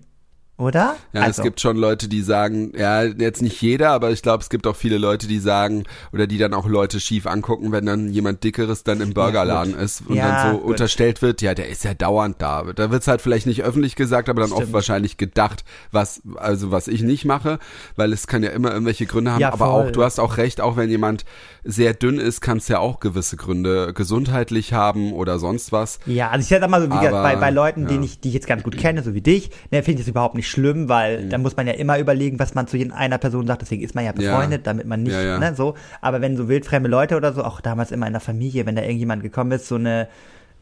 Oder? Ja, also, es gibt schon Leute, die sagen, ja, jetzt nicht jeder, aber ich glaube, es gibt auch viele Leute, die sagen, oder die dann auch Leute schief angucken, wenn dann jemand Dickeres dann im Burgerladen gut. ist und Ja, dann so gut. unterstellt wird, ja, der ist ja dauernd da. Da wird's halt vielleicht nicht öffentlich gesagt, aber dann oft Stimmt. wahrscheinlich gedacht, was, also was ich nicht mache, weil es kann ja immer irgendwelche Gründe haben, Ja, aber auch, du hast auch recht, auch wenn jemand sehr dünn ist, kann es ja auch gewisse Gründe gesundheitlich haben oder sonst was. Ja, also ich sag mal so, wie gesagt, bei, bei Leuten, ja. die, ich, die ich jetzt ganz gut kenne, so wie dich, ne, finde ich das überhaupt nicht schlimm, weil Mhm. da muss man ja immer überlegen, was man zu einer Person sagt, deswegen ist man ja Ja. befreundet, damit man nicht, Ja, ja. ne, so. Aber wenn so wildfremde Leute oder so, auch damals immer in der Familie, wenn da irgendjemand gekommen ist, so eine,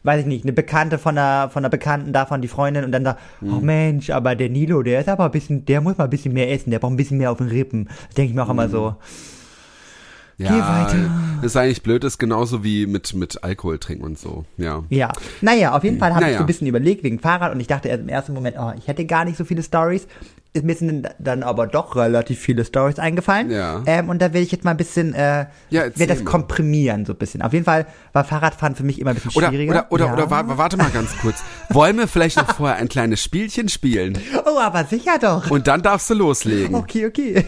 weiß ich nicht, eine Bekannte von einer, von einer Bekannten davon, die Freundin, und dann sagt, Mhm. oh Mensch, aber der Nilo, der ist aber ein bisschen, der muss mal ein bisschen mehr essen, der braucht ein bisschen mehr auf den Rippen. Da denke ich mir auch immer so, Ja, weiter. ist eigentlich blöd, ist genauso wie mit, mit Alkohol trinken und so, ja. Ja, naja, auf jeden Fall habe ich Naja. so ein bisschen überlegt wegen Fahrrad und ich dachte erst im ersten Moment, oh, ich hätte gar nicht so viele Stories. Ist mir sind dann aber doch relativ viele Stories eingefallen. Ja. Ähm, und da will ich jetzt mal ein bisschen, äh, Ja, will das mal. komprimieren so ein bisschen. Auf jeden Fall war Fahrradfahren für mich immer ein bisschen schwieriger. oder, oder, ja. oder wa- warte mal ganz kurz. Wollen wir vielleicht noch vorher ein kleines Spielchen spielen? Oh, aber sicher doch. Und dann darfst du loslegen. Okay, okay.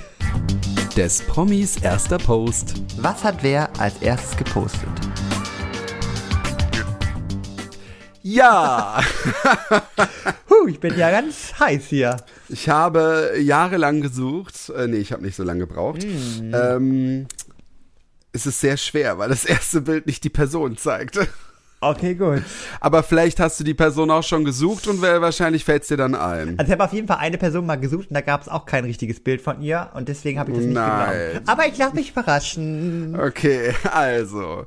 Des Promis erster Post. Was hat wer als erstes gepostet? Ja, Huh, ich bin ja ganz heiß hier. ich habe jahrelang gesucht. Äh, nee, ich habe nicht so lange gebraucht. Hm. Ähm, es ist sehr schwer, weil das erste Bild nicht die Person zeigt. Okay, gut. Aber vielleicht hast du die Person auch schon gesucht und wa- wahrscheinlich fällt es dir dann ein. Also ich habe auf jeden Fall eine Person mal gesucht und da gab es auch kein richtiges Bild von ihr und deswegen habe ich das nicht Nein. geglaubt. Aber ich lasse mich überraschen. Okay, also,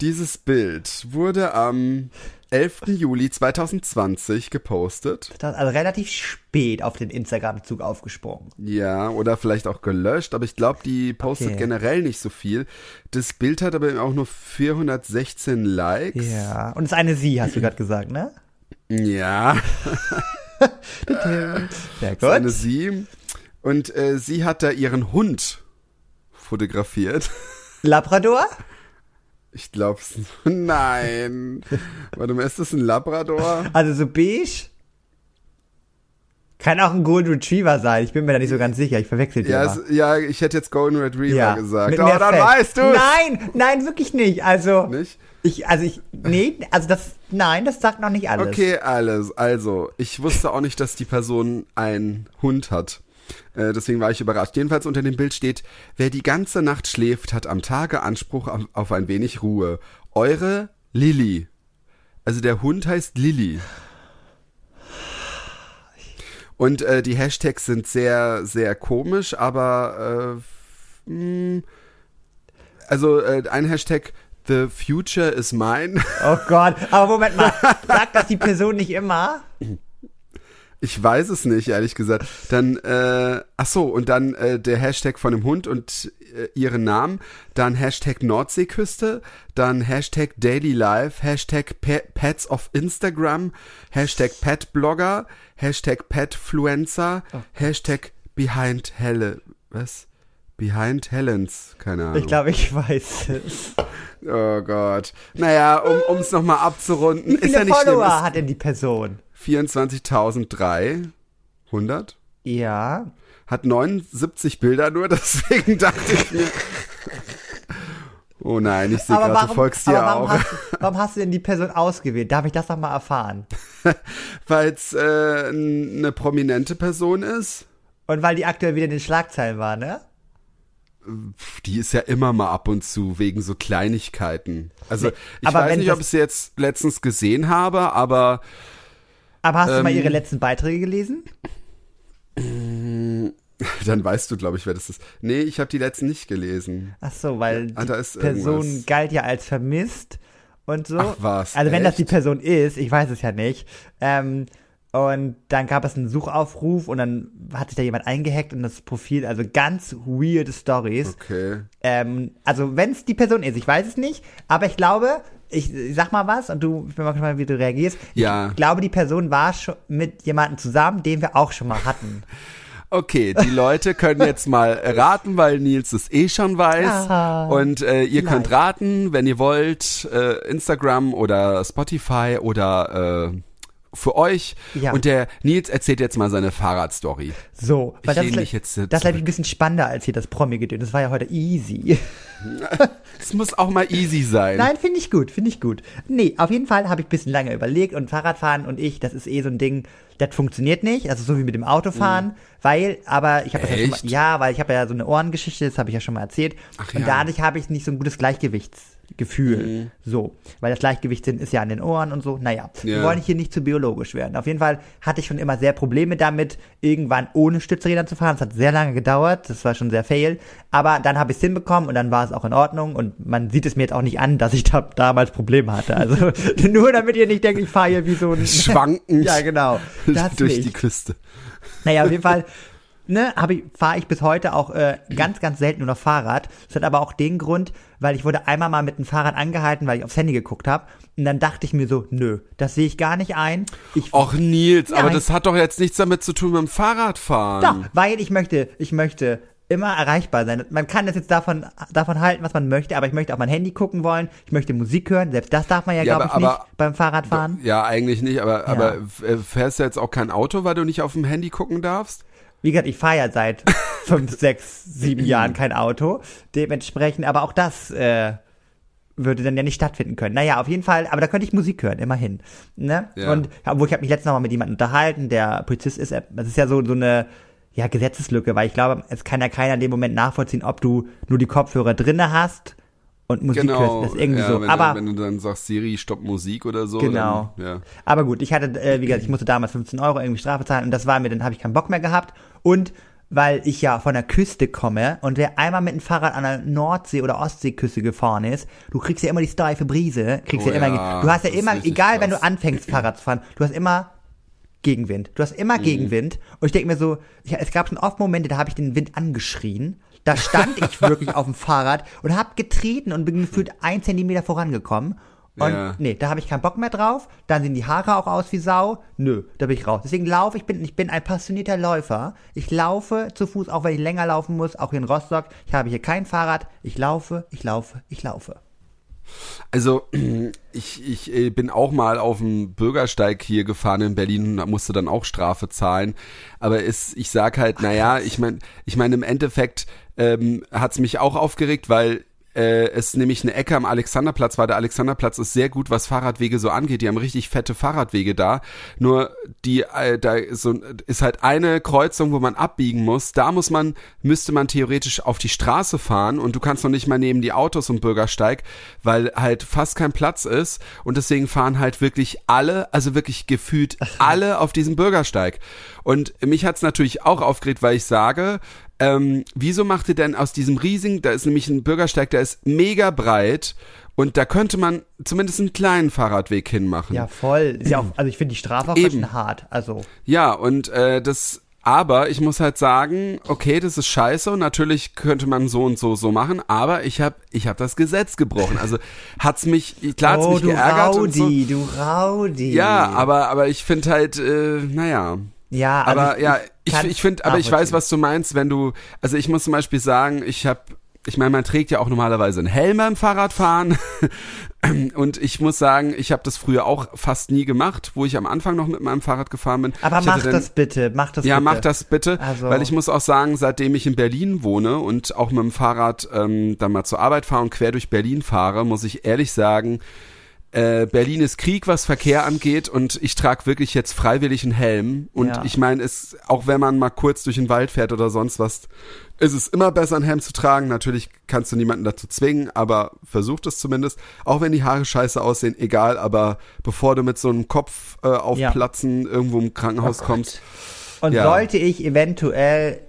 dieses Bild wurde am 11. Juli 2020 gepostet. Das ist also relativ spät auf den Instagram-Zug aufgesprungen. Ja, oder vielleicht auch gelöscht, aber ich glaube, die postet Okay. generell nicht so viel. Das Bild hat aber auch nur 416 Likes. Ja. Und es ist eine Sie, hast du gerade gesagt, ne? Ja, Sehr so eine gut. sie. Und äh, sie hat da ihren Hund fotografiert. Labrador? Ich glaube, nein. Warte mal, ist das ein Labrador? Also so beige? Kann auch ein Golden Retriever sein. Ich bin mir da nicht so ganz sicher. Ich verwechsel die Ja, es, ja, ich hätte jetzt Golden Retriever Ja, gesagt. mit Oh, dann Fett. weißt du Nein, nein, wirklich nicht. Also, Nicht? ich, also ich, nee, also das, nein, das sagt noch nicht alles. Okay, alles. Also, ich wusste auch nicht, dass die Person einen Hund hat. Äh, deswegen war ich überrascht. Jedenfalls unter dem Bild steht, wer die ganze Nacht schläft, hat am Tage Anspruch auf, auf ein wenig Ruhe. Eure Lilly. Also der Hund heißt Lilly. Und äh, die Hashtags sind sehr, sehr komisch, aber äh, mh, also äh, ein Hashtag The Future is mine. Oh Gott, aber Moment mal. Sagt das die Person nicht immer? Ich weiß es nicht, ehrlich gesagt. Dann, äh, ach so, und dann äh, der Hashtag von dem Hund und äh, ihren Namen, dann Hashtag Nordseeküste, dann Hashtag Daily Life, Hashtag Pe Pets of Instagram, Hashtag Petblogger, Hashtag Petfluencer, Hashtag Behind Helle, was? Behind Helens, keine Ahnung. Ich glaube, ich weiß es. Oh Gott. Naja, um es nochmal abzurunden, Wie ist viele schlimm. Follower Ist hat denn die Person? 24.300. Ja. Hat 79 Bilder nur, deswegen dachte ich mir. Oh nein, ich sehe gerade, du folgst dir warum, auch. hast, warum hast du denn die Person ausgewählt? Darf ich das noch mal erfahren? Weil es äh, eine prominente Person ist. Und weil die aktuell wieder in den Schlagzeilen war, ne? Die ist ja immer mal ab und zu wegen so Kleinigkeiten. Also Nee, ich weiß nicht, ob ich sie jetzt letztens gesehen habe, aber Aber hast du mal Ähm, ihre letzten Beiträge gelesen? dann weißt du, glaube ich, wer das ist. Nee, ich habe die letzten nicht gelesen. Ach so, weil ah, die Person irgendwas. galt ja als vermisst und so. Ach was, Also wenn das die echt? Person ist, ich weiß es ja nicht, ähm, Und dann gab es einen Suchaufruf und dann hat sich da jemand eingehackt in das Profil. Also ganz weirde Stories. Okay. Ähm, also wenn es die Person ist, ich weiß es nicht, aber ich glaube, ich, sag mal was und du, ich bin mal gespannt, wie du reagierst. Ja. Ich glaube, die Person war schon mit jemandem zusammen, den wir auch schon mal hatten. Okay, die Leute können jetzt mal raten, weil Nils es eh schon weiß. Ah, und äh, ihr könnt vielleicht. raten, wenn ihr wollt, äh, Instagram oder Spotify oder äh, für euch. Ja. Und der Nils erzählt jetzt mal seine Fahrradstory. So, weil Ich das, ist, jetzt, das ist nämlich ein bisschen spannender als hier das Promi-Gedöns. Das war ja heute easy. Es muss auch mal easy sein. Nein, finde ich gut, finde ich gut. Nee, auf jeden Fall habe ich ein bisschen lange überlegt und Fahrradfahren und ich, das ist eh so ein Ding, das funktioniert nicht, also so wie mit dem Autofahren, weil, aber ich habe ja schon mal, Mhm. Echt? ja, weil ich habe ja so eine Ohrengeschichte, das habe ich ja schon mal erzählt Ach und ja. dadurch habe ich nicht so ein gutes Gleichgewichtsgefühl, Mhm. so, weil das Gleichgewichtssinn ist ja an den Ohren und so, naja, wir Ja. wollen hier nicht zu biologisch werden. Auf jeden Fall hatte ich schon immer sehr Probleme damit, irgendwann ohne Stützräder zu fahren, das hat sehr lange gedauert, das war schon sehr fail, aber dann habe ich es hinbekommen und dann war es auch in Ordnung und man sieht es mir jetzt auch nicht an, dass ich da damals Probleme hatte, also nur damit ihr nicht denkt, ich fahre hier wie so ein Schwankend ja, genau. Das durch nicht. die Küste. Naja, auf jeden Fall ne, fahre ich bis heute auch äh, ganz, ganz selten nur noch Fahrrad. Das hat aber auch den Grund, weil ich wurde einmal mal mit dem Fahrrad angehalten, weil ich aufs Handy geguckt habe. Und dann dachte ich mir so, nö, das sehe ich gar nicht ein. Ich Och Nils, aber das hat doch jetzt nichts damit zu tun mit dem Fahrradfahren. doch, weil ich möchte, ich möchte immer erreichbar sein. Man kann das jetzt davon, davon halten, was man möchte, aber ich möchte auf mein Handy gucken wollen. Ich möchte Musik hören. Selbst das darf man ja, Ja, glaube ich, aber- nicht beim Fahrradfahren. Ja, eigentlich nicht, aber, aber äh, fährst du jetzt auch kein Auto, weil du nicht auf dem Handy gucken darfst? Wie gesagt, ich fahre ja seit fünf, sechs, sieben Jahren kein Auto. Dementsprechend, aber auch das äh, würde dann ja nicht stattfinden können. Naja, auf jeden Fall, aber da könnte ich Musik hören, immerhin. Ne? Ja. Und obwohl ich habe mich letztens noch mal mit jemandem unterhalten, der Polizist ist, das ist ja so, so eine ja, Gesetzeslücke, weil ich glaube, es kann ja keiner in dem Moment nachvollziehen, ob du nur die Kopfhörer drinne hast und Musik Genau. hörst. Das ist irgendwie ja, so. Wenn, aber du, wenn du dann sagst, Siri, stopp Musik oder so. Genau. Dann, ja. Aber gut, ich hatte, äh, wie gesagt, ich musste damals 15 Euro irgendwie Strafe zahlen und das war mir, dann habe ich keinen Bock mehr gehabt. Und weil ich ja von der Küste komme und wer einmal mit dem Fahrrad an der Nordsee- oder Ostseeküste gefahren ist, du kriegst ja immer die steife Brise, kriegst Oh ja immer, ja, du hast ja immer, egal wenn krass. du anfängst Fahrrad zu fahren, du hast immer Gegenwind. Du hast immer Mhm. Gegenwind. Und ich denke mir so, ich, es gab schon oft Momente, da habe ich den Wind angeschrien. Da stand ich wirklich auf dem Fahrrad und habe getreten und bin gefühlt ein Zentimeter vorangekommen. Und Ja. nee, da habe ich keinen Bock mehr drauf. Dann sehen die Haare auch aus wie Sau. Nö, da bin ich raus. Deswegen laufe ich, bin, ich bin ein passionierter Läufer. Ich laufe zu Fuß, auch wenn ich länger laufen muss, auch hier in Rostock. Ich habe hier kein Fahrrad. Ich laufe, ich laufe, ich laufe. Also ich, ich äh, bin auch mal auf dem Bürgersteig hier gefahren in Berlin und musste dann auch Strafe zahlen. Aber es, ich sag halt, naja, ich meine, ich meine im Endeffekt ähm, hat's mich auch aufgeregt, weil äh, es nämlich eine Ecke am Alexanderplatz war. Der Alexanderplatz ist sehr gut, was Fahrradwege so angeht. Die haben richtig fette Fahrradwege da. Nur die, äh, da ist, so, ist halt eine Kreuzung, wo man abbiegen muss. Da muss man, müsste man theoretisch auf die Straße fahren und du kannst noch nicht mal neben die Autos und Bürgersteig, weil halt fast kein Platz ist und deswegen fahren halt wirklich alle, also wirklich gefühlt alle auf diesem Bürgersteig. Und mich hat's natürlich auch aufgeregt, weil ich sage, ähm, wieso macht ihr denn aus diesem riesigen, da ist nämlich ein Bürgersteig, der ist mega breit und da könnte man zumindest einen kleinen Fahrradweg hinmachen. Ja, voll. Ist ja auch, also ich finde die Strafe auch schön hart. Also, Ja, und äh, das, aber ich muss halt sagen, okay, das ist scheiße und natürlich könnte man so und so so machen, aber ich habe ich hab das Gesetz gebrochen. Also hat's mich, klar hat's oh, mich du geärgert und so. Raudi, du Raudi. Ja, aber aber ich finde halt, äh, naja. Ja, also aber ja, ich, ich finde, aber ich weiß, was du meinst, wenn du, also ich muss zum Beispiel sagen, ich habe, ich meine, man trägt ja auch normalerweise einen Helm beim Fahrradfahren und ich muss sagen, ich habe das früher auch fast nie gemacht, wo ich am Anfang noch mit meinem Fahrrad gefahren bin. Aber mach dann- das bitte, mach das ja, bitte. mach das bitte, Also- weil ich muss auch sagen, seitdem ich in Berlin wohne und auch mit dem Fahrrad ähm, dann mal zur Arbeit fahre und quer durch Berlin fahre, muss ich ehrlich sagen, äh, Berlin ist Krieg, was Verkehr angeht und ich trage wirklich jetzt freiwillig einen Helm und Ja. ich meine, es auch wenn man mal kurz durch den Wald fährt oder sonst was, ist es immer besser, einen Helm zu tragen. Natürlich kannst du niemanden dazu zwingen, aber versuch es zumindest. Auch wenn die Haare scheiße aussehen, egal, aber bevor du mit so einem Kopf äh, auf Ja. Irgendwo im Krankenhaus Oh kommst, Und Ja. sollte ich eventuell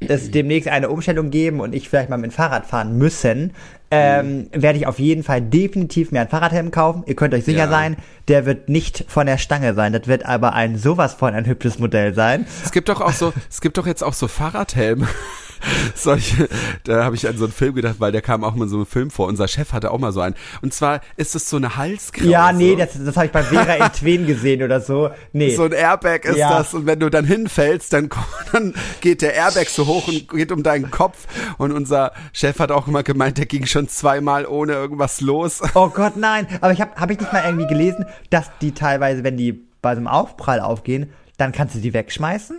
es demnächst eine Umstellung geben und ich vielleicht mal mit dem Fahrrad fahren müssen, ähm, werde ich auf jeden Fall definitiv mir einen Fahrradhelm kaufen. Ihr könnt euch sicher Ja. sein, der wird nicht von der Stange sein. Das wird aber ein sowas von ein hübsches Modell sein. Es gibt doch auch so, es gibt doch jetzt auch so Fahrradhelme. Solche, da habe ich an so einen Film gedacht, weil der kam auch mal in so einem Film vor. Unser Chef hatte auch mal so einen. Und zwar ist es so eine Halskrause. Ja, nee, das, das habe ich bei Vera in Tween gesehen oder so. Nee. So ein Airbag ist Ja. das und wenn du dann hinfällst, dann, dann geht der Airbag so hoch und geht um deinen Kopf und unser Chef hat auch immer gemeint, der ging schon zweimal ohne irgendwas los. Oh Gott, nein. Aber ich habe hab ich nicht mal irgendwie gelesen, dass die teilweise, wenn die bei so einem Aufprall aufgehen, dann kannst du die wegschmeißen?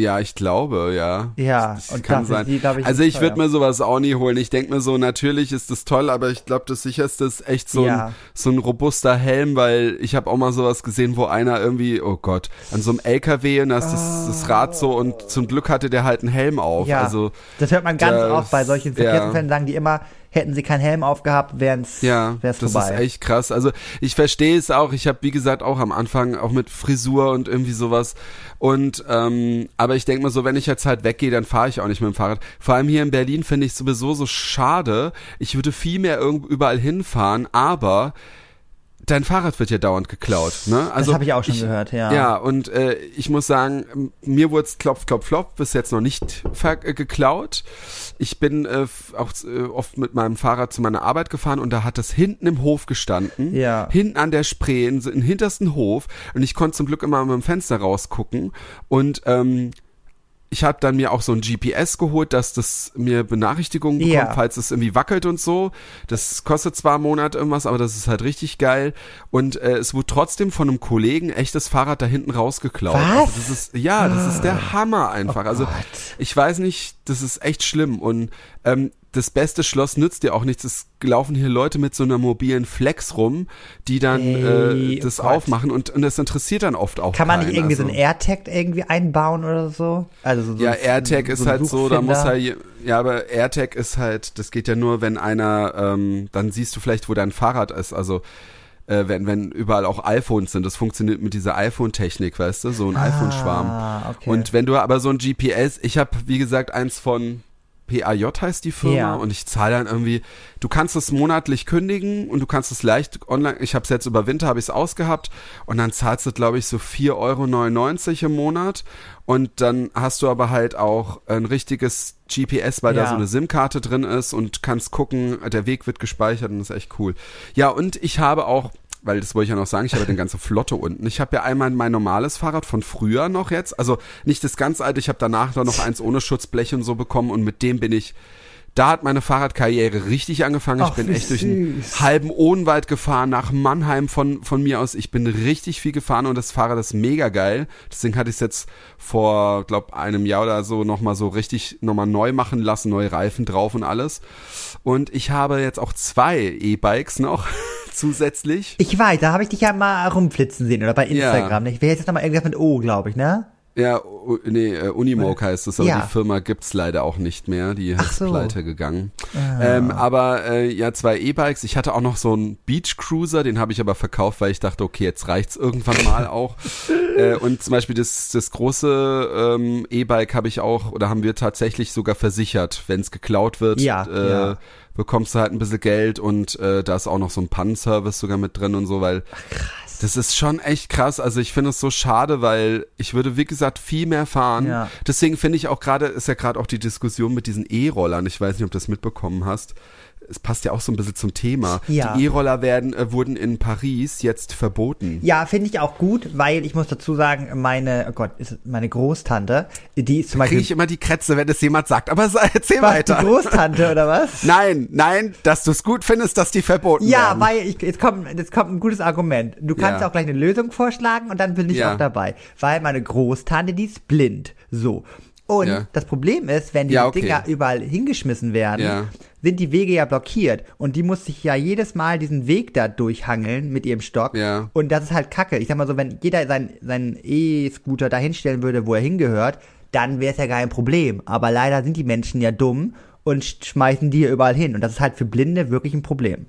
Ja, ich glaube, ja. Ja, das und kann sein. die, ich, also ich würde mir sowas auch nie holen. Ich denke mir so, natürlich ist das toll, aber ich glaube, das sicherste ist echt so, Ja. ein, so ein robuster Helm, weil ich habe auch mal sowas gesehen, wo einer irgendwie, oh Gott, an so einem LKW und da ist das, das Rad so und zum Glück hatte der halt einen Helm auf. Ja, Also das hört man ganz das- oft bei solchen ja. Verkehrsunfällen, sagen die immer, hätten sie keinen Helm aufgehabt, wären's, Ja, wär's das vorbei. ist echt krass. Also ich verstehe es auch. Ich habe, wie gesagt, auch am Anfang auch mit Frisur und irgendwie sowas. Und ähm, aber ich denke mal so, wenn ich jetzt halt weggehe, dann fahre ich auch nicht mit dem Fahrrad. Vor allem hier in Berlin finde ich sowieso so schade. Ich würde viel mehr irgendwo überall hinfahren, aber dein Fahrrad wird ja dauernd geklaut. Ne? Also das habe ich auch schon gehört, ja. ja, und äh, ich muss sagen, mir wurde es klopf, klopf, klopf bis jetzt noch nicht äh, geklaut. Ich bin äh, auch äh, oft mit meinem Fahrrad zu meiner Arbeit gefahren und da hat das hinten im Hof gestanden. Ja. Hinten an der Spree, im hintersten Hof. Und ich konnte zum Glück immer mit dem Fenster rausgucken. Und ähm, ich habe dann mir auch so ein GPS geholt, dass das mir Benachrichtigungen bekommt, Ja. falls es irgendwie wackelt und so. Das kostet zwar im Monat irgendwas, aber das ist halt richtig geil. Und äh, es wurde trotzdem von einem Kollegen echtes Fahrrad da hinten rausgeklaut. Was? Also das ist ja, das ist der Hammer einfach. also Gott. ich weiß nicht, das ist echt schlimm und ähm, das beste Schloss nützt dir auch nichts. Es laufen hier Leute mit so einer mobilen Flex rum, die dann Ey, äh, das Gott. aufmachen und, und das interessiert dann oft auch Kann man nicht irgendwie so Also- ein AirTag irgendwie einbauen oder so? Also so, so ja, AirTag ist ein halt so, da muss halt, ja, aber AirTag ist halt, das geht ja nur, wenn einer, ähm, dann siehst du vielleicht, wo dein Fahrrad ist, also äh, wenn, wenn überall auch iPhones sind, das funktioniert mit dieser iPhone-Technik, weißt du, so ein iPhone-Schwarm. Ah, okay. Und wenn du aber so ein GPS, ich habe, wie gesagt, eins von PAJ heißt die Firma Ja. und ich zahle dann irgendwie, du kannst es monatlich kündigen und du kannst es leicht online, ich habe es jetzt über Winter, habe ich es ausgehabt und dann zahlst du, glaube ich, so 4,99 Euro im Monat und dann hast du aber halt auch ein richtiges GPS, weil da Ja. so eine SIM-Karte drin ist und kannst gucken, der Weg wird gespeichert und das ist echt cool. Ja, und ich habe auch weil das wollte ich ja noch sagen, ich habe ja den ganze Flotte unten. Ich habe ja einmal mein normales Fahrrad von früher noch jetzt, also nicht das ganz alte, ich habe danach dann noch eins ohne Schutzblech und so bekommen und mit dem bin ich, da hat meine Fahrradkarriere richtig angefangen. Ich Ach, bin wie echt durch einen süß. halben Odenwald gefahren, nach Mannheim von, von mir aus. Ich bin richtig viel gefahren und das Fahrrad ist mega geil. Deswegen hatte ich es jetzt vor, glaub, einem Jahr oder so nochmal so richtig nochmal neu machen lassen, neue Reifen drauf und alles. Und ich habe jetzt auch zwei E-Bikes noch zusätzlich. Ich weiß, da habe ich dich ja mal rumflitzen sehen oder bei Instagram. Ich will jetzt nochmal irgendwas mit O, glaube ich, ne? Ja, nee, äh, Unimoke heißt es, aber Ja. die Firma gibt's leider auch nicht mehr. Die Ach ist so. pleite gegangen. Ähm, aber äh, ja, zwei E-Bikes. Ich hatte auch noch so einen Beach Cruiser, den habe ich aber verkauft, weil ich dachte, okay, jetzt reicht's irgendwann mal auch. äh, und zum Beispiel das, das große ähm, E-Bike habe ich auch, oder haben wir tatsächlich sogar versichert, wenn es geklaut wird. Ja, äh, ja. bekommst du halt ein bisschen Geld und äh, da ist auch noch so ein Pannenservice sogar mit drin und so, weil das ist schon echt krass. Also ich finde es so schade, weil ich würde, wie gesagt, viel mehr fahren. Ja. Deswegen finde ich auch gerade, ist ja gerade auch die Diskussion mit diesen E-Rollern. Ich weiß nicht, ob du das mitbekommen hast. Es passt ja auch so ein bisschen zum Thema. Ja. Die E-Roller werden, äh, wurden in Paris jetzt verboten. Ja, finde ich auch gut, weil ich muss dazu sagen, meine, oh Gott, ist meine Großtante, die ist zum Kriege Beispiel. ich immer die Krätze, wenn es jemand sagt. Aber erzähl was, die weiter. Großtante oder was? Nein, nein, dass du es gut findest, dass die verboten Ja, werden. weil ich, jetzt kommt, jetzt kommt ein gutes Argument. Du kannst Ja. auch gleich eine Lösung vorschlagen und dann bin ich Ja. auch dabei. Weil meine Großtante, die ist blind. So. Und Ja. das Problem ist, wenn die Ja, okay. Dinger überall hingeschmissen werden, Ja. sind die Wege ja blockiert. Und die muss sich ja jedes Mal diesen Weg da durchhangeln mit ihrem Stock. Und das ist halt kacke. Ich sag mal so, wenn jeder seinen E-Scooter da hinstellen würde, wo er hingehört, dann wäre es ja kein Problem. Aber leider sind die Menschen ja dumm und sch- schmeißen die hier überall hin. Und das ist halt für Blinde wirklich ein Problem.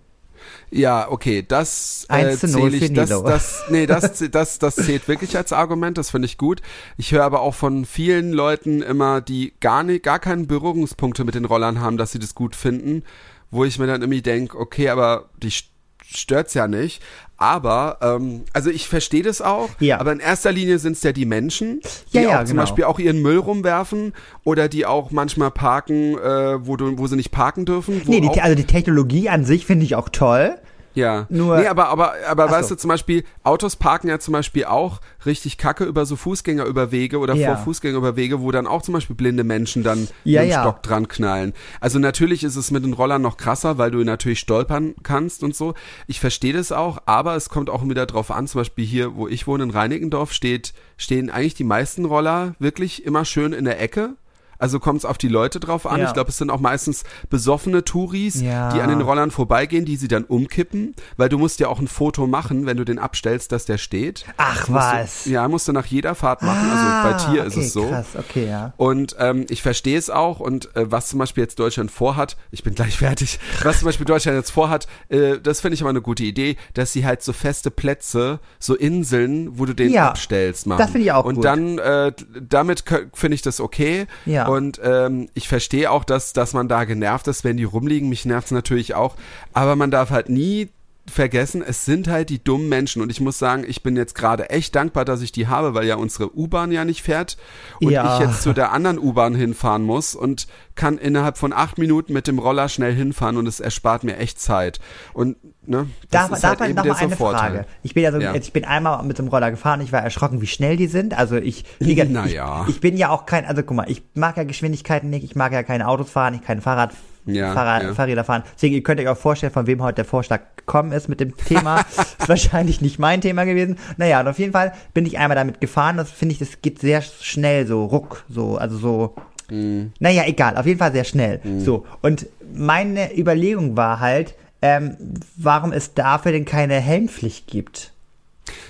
Ja, okay, das äh, 1 zu 0 zähle ich. Das, das, nee, das, das, das zählt wirklich als Argument. Das finde ich gut. Ich höre aber auch von vielen Leuten immer, die gar nicht, gar keine Berührungspunkte mit den Rollern haben, dass sie das gut finden, wo ich mir dann irgendwie denke, okay, aber die st- stört's ja nicht. Aber, ähm, also ich verstehe das auch, Ja. aber in erster Linie sind es ja die Menschen, die Ja, ja, auch zum genau. Beispiel auch ihren Müll rumwerfen oder die auch manchmal parken, äh, wo, du, wo sie nicht parken dürfen. Nee, die, also die Technologie an sich finde ich auch toll. Ja, Nur- nee, aber, aber, aber Ach weißt so. du, zum Beispiel, Autos parken ja zum Beispiel auch richtig kacke über so Fußgängerüberwege oder Ja. vor Fußgängerüberwege, wo dann auch zum Beispiel blinde Menschen dann Ja, dem ja. Stock dran knallen. Also natürlich ist es mit den Rollern noch krasser, weil du natürlich stolpern kannst und so. Ich verstehe das auch, aber es kommt auch wieder drauf an, zum Beispiel hier, wo ich wohne, in Reinickendorf, steht, stehen eigentlich die meisten Roller wirklich immer schön in der Ecke. Also kommt es auf die Leute drauf an. Ja. Ich glaube, es sind auch meistens besoffene Touris, Ja. die an den Rollern vorbeigehen, die sie dann umkippen, weil du musst ja auch ein Foto machen, wenn du den abstellst, dass der steht. Ach was. Du, ja, musst du nach jeder Fahrt machen. also bei Tier ist Ah, okay, es so. Krass, okay, ja. Und ähm, ich verstehe es auch. Und äh, was zum Beispiel jetzt Deutschland vorhat, ich bin gleich fertig, was zum Beispiel Deutschland jetzt vorhat, äh, das finde ich aber eine gute Idee, dass sie halt so feste Plätze, so Inseln, wo du den Ja, abstellst, machen. das finde ich auch Und gut. dann, äh, damit finde ich das okay. Ja. Und ähm, ich verstehe auch, dass, dass man da genervt ist, wenn die rumliegen. Mich nervt es natürlich auch. Aber man darf halt nie vergessen, es sind halt die dummen Menschen. Und ich muss sagen, ich bin jetzt gerade echt dankbar, dass ich die habe, weil ja unsere U-Bahn ja nicht fährt und Ja. ich jetzt zu der anderen U-Bahn hinfahren muss und kann innerhalb von acht Minuten mit dem Roller schnell hinfahren und es erspart mir echt Zeit. Und ne, das Darf, ist darf halt man eben der eine Vorteil. Frage? Ich bin ja so, Ja. ich bin einmal mit dem Roller gefahren, ich war erschrocken, wie schnell die sind. Also ich, wie gesagt, Naja. ich, ich bin ja auch kein, also guck mal, ich mag ja Geschwindigkeiten nicht, ich mag ja keine Autos fahren, ich kein Fahrrad, Ja, Fahrrad ja. Fahrräder fahren. Deswegen, ihr könnt euch auch vorstellen, von wem heute der Vorschlag gekommen ist mit dem Thema. ist wahrscheinlich nicht mein Thema gewesen. Naja, und auf jeden Fall bin ich einmal damit gefahren. Das finde ich, das geht sehr schnell, so ruck, so, also so, Mhm. naja, egal, auf jeden Fall sehr schnell. So, und meine Überlegung war halt, ähm, warum es dafür denn keine Helmpflicht gibt.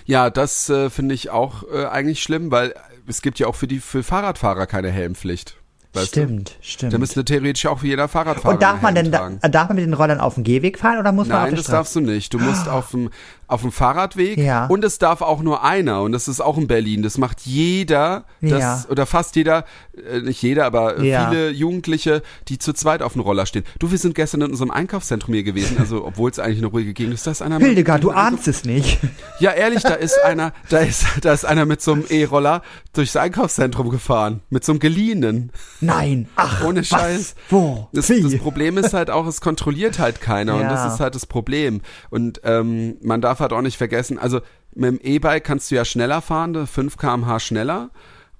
Ja, das äh, finde ich auch äh, eigentlich schlimm, weil es gibt ja auch für die für Fahrradfahrer keine Helmpflicht. Stimmt, Du? stimmt. Da müsste theoretisch auch jeder Fahrradfahrer und darf man denn, da, tragen. darf man mit den Rollern auf dem Gehweg fahren oder muss man auf Nein, der das Straße? darfst du nicht. Du musst auf dem, auf dem Fahrradweg Ja. und es darf auch nur einer und das ist auch in Berlin. Das macht jeder, das, Ja. oder fast jeder, äh, nicht jeder, aber äh, Ja. viele Jugendliche, die zu zweit auf dem Roller stehen. Du, wir sind gestern in unserem Einkaufszentrum hier gewesen, also obwohl es eigentlich eine ruhige Gegend ist, da ist einer mit- Hildegard, du ahnst es nicht. ja, ehrlich, da ist einer, da ist, da ist einer mit so einem E-Roller durchs Einkaufszentrum gefahren. Mit so einem geliehenen. Nein, ach, Ohne was? Scheiß. Wo? Das, das Problem ist halt auch, es kontrolliert halt keiner und das ist halt das Problem. Und ähm, man darf halt auch nicht vergessen, also mit dem E-Bike kannst du ja schneller fahren, 5 km/h schneller.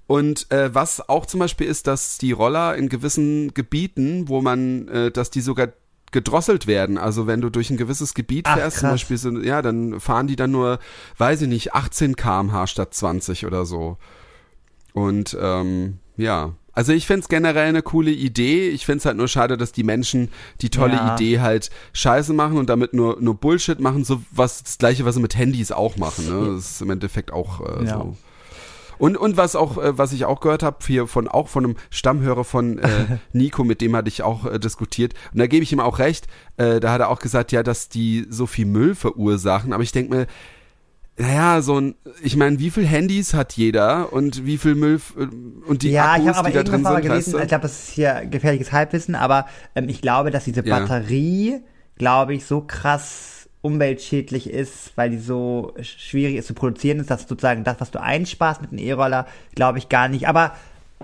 Und äh, was auch zum Beispiel ist, dass die Roller in gewissen Gebieten, wo man, äh, dass die sogar gedrosselt werden. Also wenn du durch ein gewisses Gebiet Ach, fährst, zum krass. Beispiel, so, ja, dann fahren die dann nur, weiß ich nicht, 18 km/h statt 20 oder so. Und ähm, ja, also ich find's generell eine coole Idee. Ich find's halt nur schade, dass die Menschen die tolle Ja. Idee halt scheiße machen und damit nur, nur Bullshit machen, so was das gleiche, was sie mit Handys auch machen. Ne? Das ist im Endeffekt auch äh, Ja. so. Und, und was auch, äh, was ich auch gehört habe, hier von auch von einem Stammhörer von äh, Nico, mit dem hatte ich auch äh, diskutiert. Und da gebe ich ihm auch recht. Äh, da hat er auch gesagt, ja, dass die so viel Müll verursachen. Aber ich denke mir, naja, so ein, ich meine, wie viel Handys hat jeder und wie viel Müll f- und die ja, ich Akkus, habe aber die da drin sind, gelesen, weißt ich glaube, das ist hier gefährliches Halbwissen, aber ähm, ich glaube, dass diese Ja. Batterie, glaube ich, so krass umweltschädlich ist, weil die so sch- schwierig ist zu produzieren ist, dass sozusagen das, was du einsparst mit einem E-Roller, glaube ich gar nicht. Aber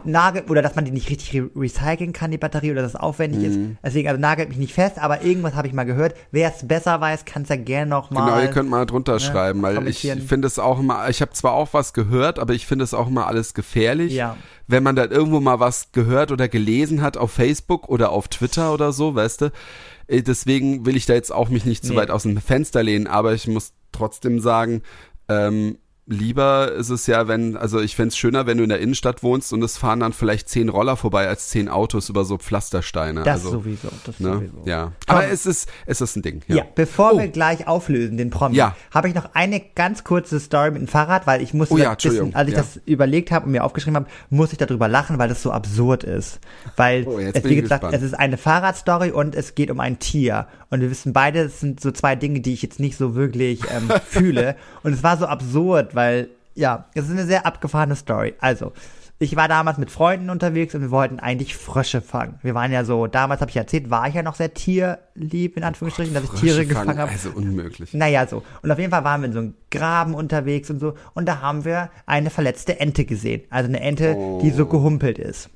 nagelt, oder dass man die nicht richtig re recyceln kann, die Batterie, oder dass es aufwendig Mhm. ist. Deswegen, also nagelt mich nicht fest, aber irgendwas habe ich mal gehört. Wer es besser weiß, kann es ja gerne noch mal. Genau, ihr könnt mal drunter schreiben, weil ich finde es auch immer, ich habe zwar auch was gehört, aber ich finde es auch immer alles gefährlich. Ja. Wenn man dann irgendwo mal was gehört oder gelesen hat auf Facebook oder auf Twitter oder so, weißt du. Äh, Deswegen will ich da jetzt auch mich nicht zu Nee. weit aus dem Fenster lehnen, aber ich muss trotzdem sagen, ähm, lieber ist es ja, wenn, also ich fänd's schöner, wenn du in der Innenstadt wohnst und es fahren dann vielleicht zehn Roller vorbei als zehn Autos über so Pflastersteine. Das also, sowieso, das ne? sowieso. Ja. Aber es ist, es ist ein Ding. Ja. Ja, bevor Oh. wir gleich auflösen, den Promi, Ja. habe ich noch eine ganz kurze Story mit dem Fahrrad, weil ich musste Oh ja, bisschen, als ich ja. das überlegt habe und mir aufgeschrieben habe, muss ich darüber lachen, weil das so absurd ist. Weil Oh, es, wie gesagt, gespannt. es ist eine Fahrradstory und es geht um ein Tier. Und wir wissen beide, es sind so zwei Dinge, die ich jetzt nicht so wirklich ähm, fühle. Und es war so absurd, weil, ja, es ist eine sehr abgefahrene Story. Also, ich war damals mit Freunden unterwegs und wir wollten eigentlich Frösche fangen. Wir waren ja so, damals habe ich erzählt, war ich ja noch sehr tierlieb, in Anführungsstrichen, dass ich Tiere gefangen fangen, habe. Also unmöglich. Naja, so. Und auf jeden Fall waren wir in so einem Graben unterwegs und so. Und da haben wir eine verletzte Ente gesehen. Also eine Ente, die so gehumpelt ist.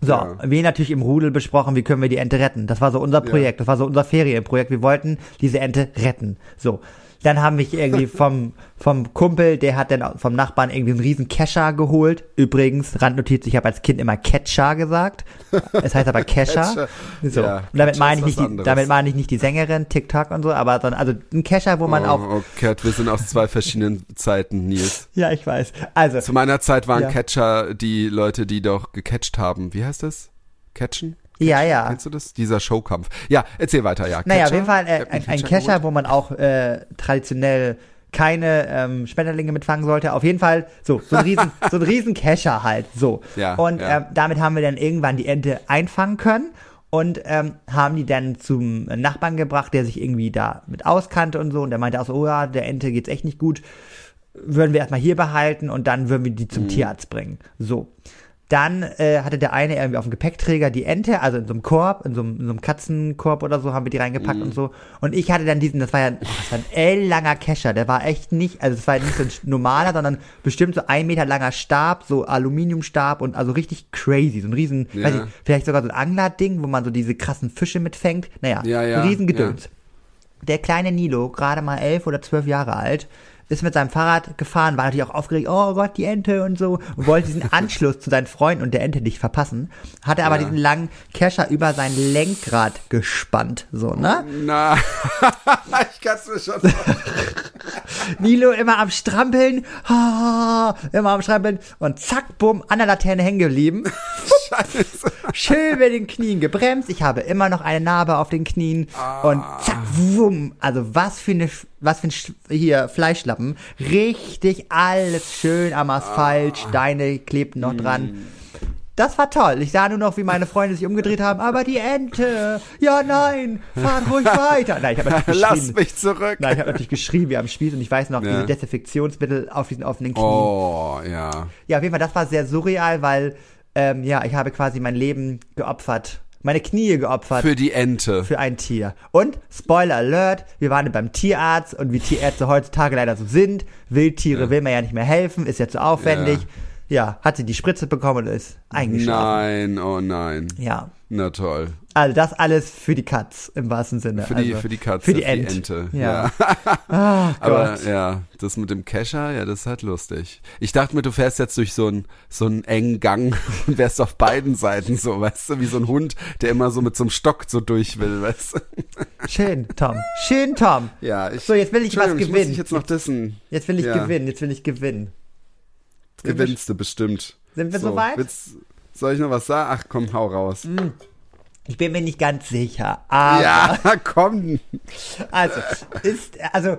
So, Ja. wir natürlich im Rudel besprochen, wie können wir die Ente retten. Das war so unser Projekt, das war so unser Ferienprojekt. Wir wollten diese Ente retten. So. Dann haben mich irgendwie vom, vom Kumpel, der hat dann vom Nachbarn irgendwie einen riesen Kescher geholt. Übrigens, Randnotiz, ich habe als Kind immer Catcher gesagt. Es heißt aber Kescher. So. Ja, und damit meine ich nicht, die, damit meine ich nicht die Sängerin, TikTok und so, aber dann, also ein Kescher, wo man auch, oh, oh Kat, wir sind aus zwei verschiedenen Zeiten, Nils. ja, ich weiß. Also, Zu meiner Zeit waren Ja. Catcher die Leute, die doch gecatcht haben. Wie heißt das? Catchen? Ja, ja. Kennst du das? Dieser Showkampf. Ja, erzähl weiter, ja. Naja, auf jeden Fall äh, ein, ein Kescher, wo man auch äh, traditionell keine ähm, Schmetterlinge mitfangen sollte. Auf jeden Fall so, so ein riesen, so ein riesen Kescher halt, so. Ja, und ja. Ähm, damit haben wir dann irgendwann die Ente einfangen können und ähm, haben die dann zum Nachbarn gebracht, der sich irgendwie da mit auskannte und so. Und der meinte auch so, oh ja, der Ente geht's echt nicht gut. Würden wir erstmal hier behalten und dann würden wir die Mhm. zum Tierarzt bringen. So. Dann äh, hatte der eine irgendwie auf dem Gepäckträger die Ente, also in so einem Korb, in so einem, in so einem Katzenkorb oder so, haben wir die reingepackt Mhm. und so. Und ich hatte dann diesen, das war ja oh, das war ein elllanger Kescher, der war echt nicht, also es war nicht so ein normaler, sondern bestimmt so ein Meter langer Stab, so Aluminiumstab und also richtig crazy, so ein riesen, Ja. weiß ich, vielleicht sogar so ein Anglerding, wo man so diese krassen Fische mitfängt. Naja, Ja, ja, ein Riesengedöns. Der kleine Nilo, gerade mal elf oder zwölf Jahre alt, ist mit seinem Fahrrad gefahren, war natürlich auch aufgeregt, oh Gott, die Ente und so, und wollte diesen Anschluss zu seinen Freunden und der Ente nicht verpassen, hatte aber Ja. diesen langen Kescher über sein Lenkrad gespannt, so, ne? Na, ich kann's mir schon. Nilo immer am Strampeln, ah, immer am Strampeln und zack, bumm, an der Laterne hängen geblieben. Scheiße. Schön mit den Knien gebremst. Ich habe immer noch eine Narbe auf den Knien. Und zack, wumm. Also was für eine, was für ein hier Fleischlappen. Richtig alles schön am Asphalt. Steine klebten noch dran. Das war toll. Ich sah nur noch, wie meine Freunde sich umgedreht haben. Aber die Ente. Ja, nein. Fahr ruhig weiter. Nein, ich habe natürlich Lass geschrien. mich zurück. Nein, ich habe natürlich geschrien wie am Spieß und ich weiß noch, Ja. diese Desinfektionsmittel auf diesen offenen Knien. Oh, ja. Ja, auf jeden Fall, das war sehr surreal, weil, ähm, ja, ich habe quasi mein Leben geopfert, meine Knie geopfert Für die Ente. für ein Tier. Und, Spoiler Alert, wir waren beim Tierarzt und wie Tierärzte heutzutage leider so sind, Wildtiere will man ja nicht mehr helfen, ist ja zu aufwendig. Ja, hat sie die Spritze bekommen und ist eingeschlafen. Nein, oh nein. Ja. Na toll. Also das alles für die Katz im wahrsten Sinne. Für die, also, für die Katze, Für die, Ent. Ente. Ja. ja. Ah, Aber Gott. ja, das mit dem Kescher, ja, das ist halt lustig. Ich dachte mir, du fährst jetzt durch so einen so einen engen Gang und wärst auf beiden Seiten so, weißt du, wie so ein Hund, der immer so mit so einem Stock so durch will, weißt du. Schön, Tom. Schön, Tom. Ja, ich, So, jetzt will ich was Entschuldigung, Ich muss gewinnen. dich jetzt noch dissen. Jetzt will ich Ja. gewinnen, jetzt will ich gewinnen. Gewinnst du bestimmt. Sind wir so, soweit? willst- soll ich noch was sagen? Ach komm, hau raus. Ich bin mir nicht ganz sicher, aber Ja, komm. also ist also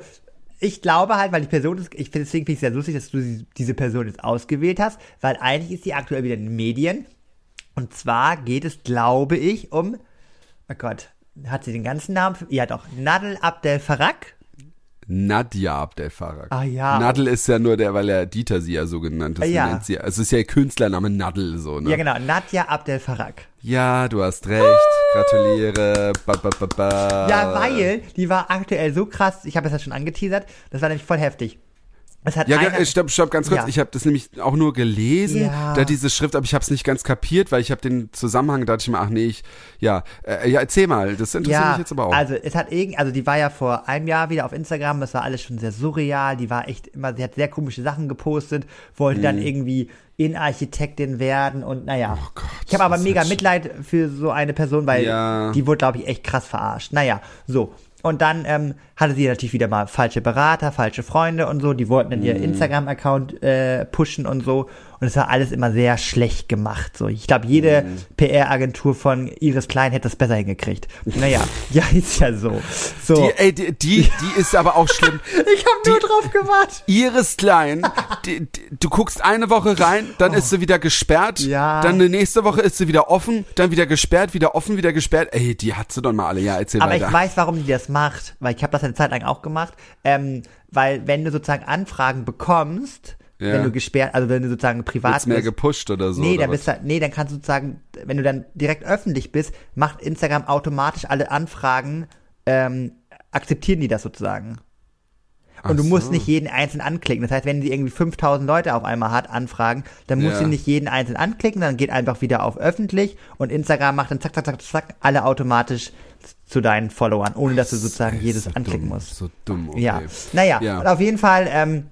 ich glaube halt, weil die Person ist, ich finde deswegen finde ich es sehr lustig, dass du diese Person jetzt ausgewählt hast, weil eigentlich ist sie aktuell wieder in den Medien und zwar geht es, glaube ich, um oh Gott, hat sie den ganzen Namen? Ja, doch, Nadel Abdel Farag. Nadja Abdel Farag. Ah, ja. Nadel ist ja nur der, weil er Dieter sie ja so genannt hat. Ah, ja. Nennt sie, es ist ja ihr Künstlername Nadel so, ne? Ja, genau, Nadja Abdel Farag. Ja, du hast recht. Gratuliere. Ba, ba, ba, ba. Ja, weil die war aktuell so krass, ich habe es ja schon angeteasert, das war nämlich voll heftig. Es hat Ja, einer, ge- stopp, stopp, ganz kurz. Ja. Ich habe das nämlich auch nur gelesen, Ja. da diese Schrift, aber ich habe es nicht ganz kapiert, weil ich habe den Zusammenhang, da dachte ich mir, ach nee, ich, ja, äh, ja, erzähl mal, das interessiert mich jetzt aber auch. Also es hat irgend, also die war ja vor einem Jahr wieder auf Instagram, das war alles schon sehr surreal, die war echt immer, sie hat sehr komische Sachen gepostet, wollte Mhm. dann irgendwie Innenarchitektin werden und naja. Oh Gott, ich habe aber mega Mitleid für so eine Person, weil Ja. die wurde, glaube ich, echt krass verarscht. Naja, so. Und dann ähm, hatte sie natürlich wieder mal falsche Berater, falsche Freunde und so. Die wollten dann ihr Instagram-Account äh, pushen und so. Und es war alles immer sehr schlecht gemacht. So, ich glaube, jede PR-Agentur von Iris Klein hätte das besser hingekriegt. Naja, ja, ist ja so. So, Die, ey, die, die, die ist aber auch schlimm. ich habe nur drauf gewartet. Iris Klein, die, du guckst eine Woche rein, dann ist sie wieder gesperrt, Oh. Ja. dann die nächste Woche ist sie wieder offen, dann wieder gesperrt, wieder offen, wieder gesperrt. Ey, die hat sie doch mal alle. Ja, erzähl Aber weiter. ich weiß, warum die das macht, weil ich habe das eine Zeit lang auch gemacht. Ähm, weil wenn du sozusagen Anfragen bekommst, Ja. wenn du gesperrt, also wenn du sozusagen privat Wird's mehr bist, gepusht oder so. nee, oder dann bist du, nee, dann kannst du sozusagen, wenn du dann direkt öffentlich bist, macht Instagram automatisch alle Anfragen, ähm, akzeptieren die das sozusagen. Und du Ach musst so. nicht jeden einzeln anklicken. Das heißt, wenn sie irgendwie 5000 Leute auf einmal hat, Anfragen, dann musst Ja. du nicht jeden einzeln anklicken, dann geht einfach wieder auf öffentlich und Instagram macht dann zack, zack, zack, zack, alle automatisch zu deinen Followern, ohne dass du sozusagen jedes so anklicken dumm, musst. So dumm, okay. Ja, naja, Ja. und auf jeden Fall ähm,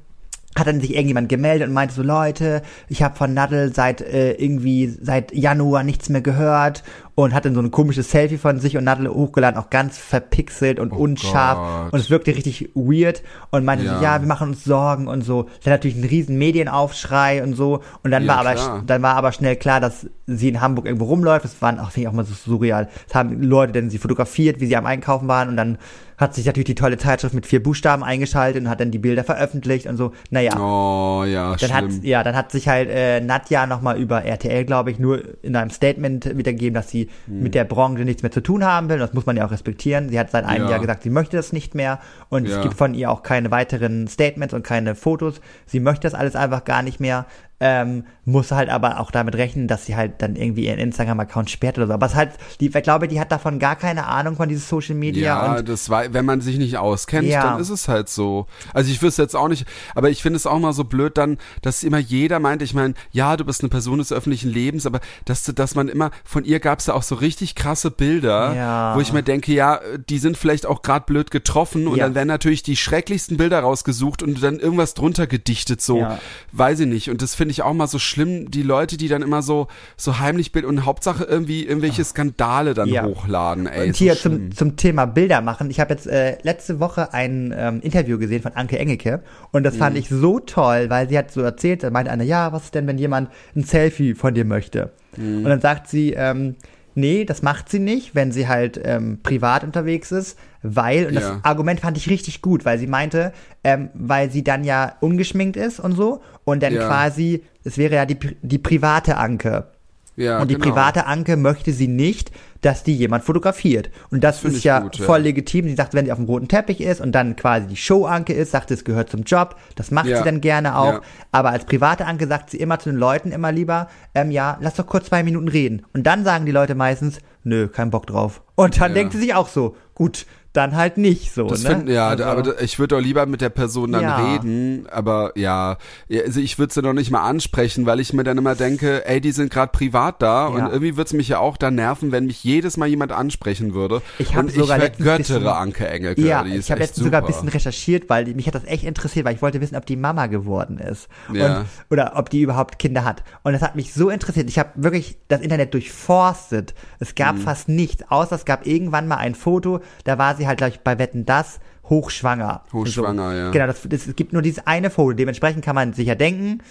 hat dann sich irgendjemand gemeldet und meinte so, Leute, ich habe von Nadel seit äh, irgendwie seit Januar nichts mehr gehört und hat dann so ein komisches Selfie von sich und Nadel hochgeladen, auch ganz verpixelt und unscharf Oh Gott. und es wirkte richtig weird und meinte Ja. so, ja, wir machen uns Sorgen und so. Dann natürlich ein riesen Medienaufschrei und so und dann Ja, war aber klar. dann war aber schnell klar, dass sie in Hamburg irgendwo rumläuft. Das waren auch, finde ich auch mal so surreal. Es haben Leute denn sie fotografiert, wie sie am Einkaufen waren und dann hat sich natürlich die tolle Zeitschrift mit vier Buchstaben eingeschaltet und hat dann die Bilder veröffentlicht und so. Naja. Oh, ja, Dann hat, schlimm. ja, dann hat sich halt äh, Nadja nochmal über RTL, glaube ich, nur in einem Statement wiedergegeben, dass sie Hm. mit der Branche nichts mehr zu tun haben will. Das muss man ja auch respektieren. Sie hat seit einem Ja. Jahr gesagt, sie möchte das nicht mehr. Und Ja. es gibt von ihr auch keine weiteren Statements und keine Fotos. Sie möchte das alles einfach gar nicht mehr. Ähm, muss halt aber auch damit rechnen, dass sie halt dann irgendwie ihren Instagram-Account sperrt oder so. Aber es halt, die, ich glaube, die hat davon gar keine Ahnung von dieses Social Media. Ja, das war, wenn man sich nicht auskennt, Ja. dann ist es halt so. Also ich wüsste jetzt auch nicht, aber ich finde es auch mal so blöd dann, dass immer jeder meint, ich meine, ja, du bist eine Person des öffentlichen Lebens, aber dass, dass man immer, von ihr gab es ja auch so richtig krasse Bilder, Ja. wo ich mir denke, ja, die sind vielleicht auch gerade blöd getroffen und Ja. dann werden natürlich die schrecklichsten Bilder rausgesucht und dann irgendwas drunter gedichtet, so, weiß ich nicht. Und das finde ich auch mal so schlimm, die Leute, die dann immer so, so heimlich Bild und Hauptsache irgendwie irgendwelche Skandale dann Ja. hochladen, ey. Und so hier schlimm. zum, zum Thema Bilder machen. Ich habe jetzt äh, letzte Woche ein ähm, Interview gesehen von Anke Engelke und das Mhm. fand ich so toll, weil sie hat so erzählt, da meinte einer, ja, was ist denn, wenn jemand ein Selfie von dir möchte? Mhm. Und dann sagt sie, ähm, nee, das macht sie nicht, wenn sie halt ähm, privat unterwegs ist, weil, und das Ja. Argument fand ich richtig gut, weil sie meinte, ähm, weil sie dann ja ungeschminkt ist und so und dann Ja. quasi, es wäre ja die, die private Anke. Ja, und die genau. private Anke möchte sie nicht, dass die jemand fotografiert. Und das, find ist ja gut, ja. voll legitim. Sie sagt, wenn sie auf dem roten Teppich ist und dann quasi die Show-Anke ist, sagt, es gehört zum Job. Das macht Ja. sie dann gerne auch. Ja. Aber als private Anke sagt sie immer zu den Leuten immer lieber, ähm, ja, lass doch kurz zwei Minuten reden. Und dann sagen die Leute meistens, nö, kein Bock drauf. Und dann Ja. denkt sie sich auch so, gut, dann halt nicht so. Das ne? find, ja, Also- aber ich würde doch lieber mit der Person dann Ja. reden, aber ja, also ich würde sie noch nicht mal ansprechen, weil ich mir dann immer denke, ey, die sind gerade privat da und Ja. irgendwie würde es mich ja auch dann nerven, wenn mich jedes Mal jemand ansprechen würde. Ich hab und sogar ich letztens bisschen- Anke Engelke, Ja, ich habe letztens sogar ein bisschen recherchiert, weil mich hat das echt interessiert, weil ich wollte wissen, ob die Mama geworden ist. Ja. Und, oder ob die überhaupt Kinder hat. Und das hat mich so interessiert. Ich habe wirklich das Internet durchforstet. Es gab Mhm. fast nichts, außer es gab irgendwann mal ein Foto, da war sie halt gleich bei Wetten das hochschwanger. Hochschwanger, so. ja. Genau, das, das, es gibt nur dieses eine Foto. Dementsprechend kann man sicher denken,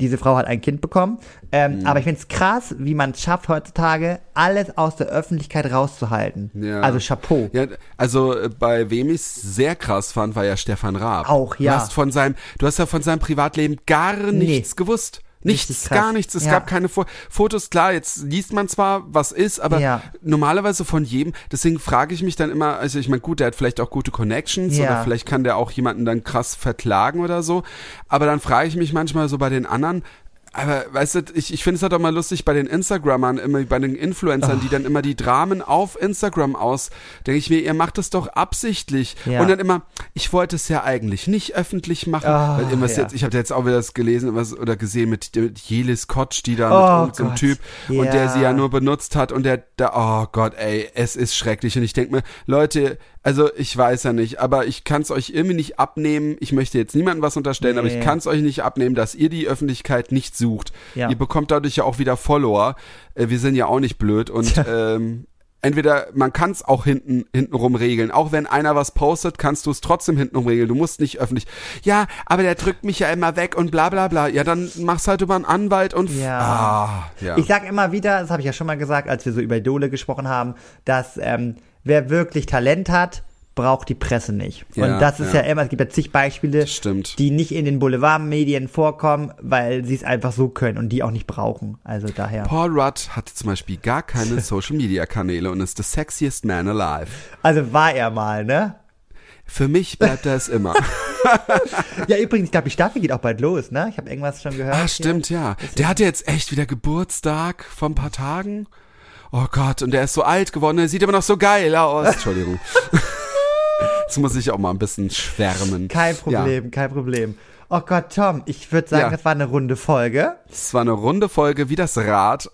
diese Frau hat ein Kind bekommen. Ähm, Mhm. Aber ich finde es krass, wie man es schafft, heutzutage alles aus der Öffentlichkeit rauszuhalten. Ja. Also Chapeau. Ja, also äh, bei wem ich sehr krass fand, war ja Stefan Raab. Auch, ja. Du hast von seinem, du hast ja von seinem Privatleben gar nichts gewusst. Nichts, gar nichts. Es Ja. gab keine Fo Fotos. Klar, jetzt liest man zwar, was ist, aber Ja. normalerweise von jedem. Deswegen frage ich mich dann immer, also ich meine, gut, der hat vielleicht auch gute Connections Ja. oder vielleicht kann der auch jemanden dann krass verklagen oder so. Aber dann frage ich mich manchmal so bei den anderen, aber weißt du, ich, ich finde es halt auch mal lustig bei den Instagrammern, immer bei den Influencern, die dann immer die Dramen auf Instagram aus, denke ich mir, ihr macht es doch absichtlich. Ja. Und dann immer, ich wollte es ja eigentlich nicht öffentlich machen, Ah, weil irgendwas ja. jetzt, ich habe jetzt auch wieder das gelesen was, oder gesehen mit, mit Jelis Kotsch, die da Oh mit so einem. Typ und der sie ja Ja. nur benutzt hat und der da, oh Gott, ey, es ist schrecklich. Und ich denke mir, Leute, also ich weiß ja nicht, aber ich kann es euch irgendwie nicht abnehmen. Ich möchte jetzt niemandem was unterstellen, aber ich Nee. kann es euch nicht abnehmen, dass ihr die Öffentlichkeit nicht sucht. Ja. Ihr bekommt dadurch ja auch wieder Follower. Äh, wir sind ja auch nicht blöd und ähm, entweder man kann es auch hinten hintenrum regeln. Auch wenn einer was postet, kannst du es trotzdem hintenrum regeln. Du musst nicht öffentlich. Ja, aber der drückt mich ja immer weg und bla bla bla. Ja, dann mach's halt über einen Anwalt und Ja. ah, ja. Ich sag immer wieder, das habe ich ja schon mal gesagt, als wir so über Idole gesprochen haben, dass ähm, wer wirklich Talent hat, braucht die Presse nicht. Ja, und das ist ja. ja. immer, es gibt ja zig Beispiele, die nicht in den Boulevardmedien vorkommen, weil sie es einfach so können und die auch nicht brauchen. Also daher. Paul Rudd hat zum Beispiel gar keine Social Media Kanäle und ist the sexiest man alive. Also war er mal, ne? Für mich bleibt er es immer. Ja, übrigens, ich glaube, die Staffel geht auch bald los, ne? Ich habe irgendwas schon gehört. Ah, stimmt, ja. Der hatte jetzt echt wieder Geburtstag vor ein paar Tagen. Oh Gott, und der ist so alt geworden, der sieht immer noch so geil aus. Entschuldigung. Jetzt muss ich auch mal ein bisschen schwärmen. Kein Problem, kein Problem. Oh Gott, Tom, ich würde sagen, Ja. das war eine runde Folge. Es war eine runde Folge wie das Rad.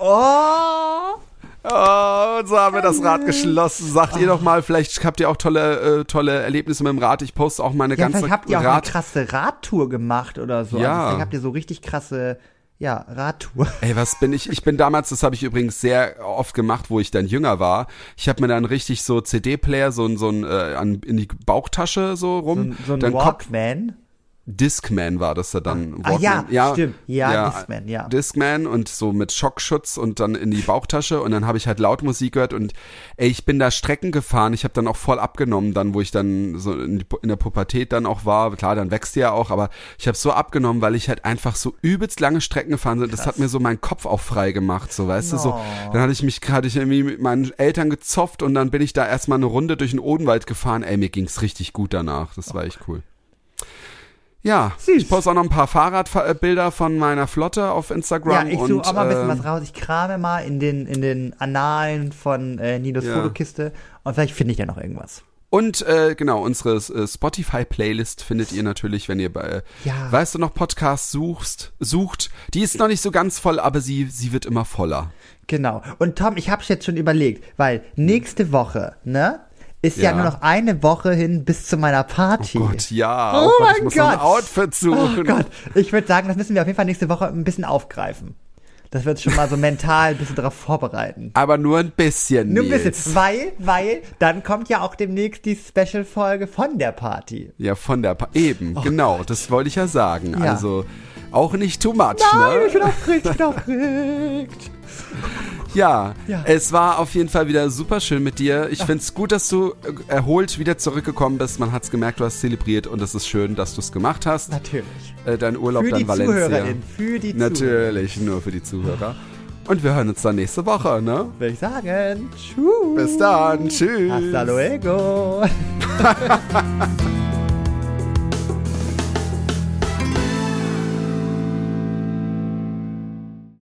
Oh! Oh, und so haben wir das Rad geschlossen. Sagt ihr doch mal, vielleicht habt ihr auch tolle, äh, tolle Erlebnisse mit dem Rad. Ich poste auch meine Ja, ganze vielleicht habt ihr auch Rad. eine krasse Radtour gemacht oder so. Ja. Also vielleicht habt ihr so richtig krasse, ja, Radtour. Ey, was bin ich? Ich bin damals, das habe ich übrigens sehr oft gemacht, wo ich dann jünger war. Ich habe mir dann richtig so CD-Player so ein so ein äh, an, in die Bauchtasche so So rum. ein, so ein dann Walkman. Discman war das ja dann. Ah, ja, Walkman. stimmt. Ja, Discman, ja. Discman und so mit Schockschutz und dann in die Bauchtasche und dann habe ich halt laut Musik gehört und ey, ich bin da Strecken gefahren. Ich habe dann auch voll abgenommen, dann wo ich dann so in, in der Pubertät dann auch war. Klar, dann wächst die ja auch, aber ich habe so abgenommen, weil ich halt einfach so übelst lange Strecken gefahren bin. Das hat mir so meinen Kopf auch frei gemacht, so weißt du so. Oh. Dann hatte ich mich gerade ich irgendwie mit meinen Eltern gezopft und dann bin ich da erstmal eine Runde durch den Odenwald gefahren. Ey, mir ging's richtig gut danach. Das war echt cool. Ja, Süß. ich poste auch noch ein paar Fahrradbilder von meiner Flotte auf Ja, Instagram. ich suche auch mal ein bisschen ähm, was raus. Ich krame mal in den, in den Annalen von äh, Ninos Ja. Fotokiste und vielleicht finde ich ja noch irgendwas. Und äh, genau, unsere äh, Spotify-Playlist findet ihr natürlich, wenn ihr bei, Ja. weißt du noch, Podcasts suchst, sucht. Die ist noch nicht so ganz voll, aber sie, sie wird immer voller. Genau. Und Tom, ich habe jetzt schon überlegt, weil nächste Woche, ne, ist ja. Ja. nur noch eine Woche hin bis zu meiner Party. Oh Gott, ja. Oh Oh, Gott, ich mein muss noch ein Gott. Outfit suchen. Oh Gott, ich würde sagen, das müssen wir auf jeden Fall nächste Woche ein bisschen aufgreifen. Das wird schon mal so mental ein bisschen darauf vorbereiten. Aber nur ein bisschen. Nur ein Nils. bisschen, weil, weil, dann kommt ja auch demnächst die Special-Folge von der Party. Ja, von der pa Eben, genau, das wollte ich ja sagen. Ja. Also auch nicht too much, Nein, ne? ich bin aufgeregt, ich bin aufgeregt. Ja, Ja. es war auf jeden Fall wieder super schön mit dir. Ich find's gut, dass du äh, erholt wieder zurückgekommen bist. Man hat's gemerkt, du hast zelebriert und es ist schön, dass du's gemacht hast. Natürlich. Äh, dein Urlaub Für dann die Valencia. Zuhörerin, für die Zuhörer. Natürlich, nur für die Zuhörer. Und wir hören uns dann nächste Woche, ne? Würde ich sagen. Tschüss. Bis dann, tschüss. Hasta luego.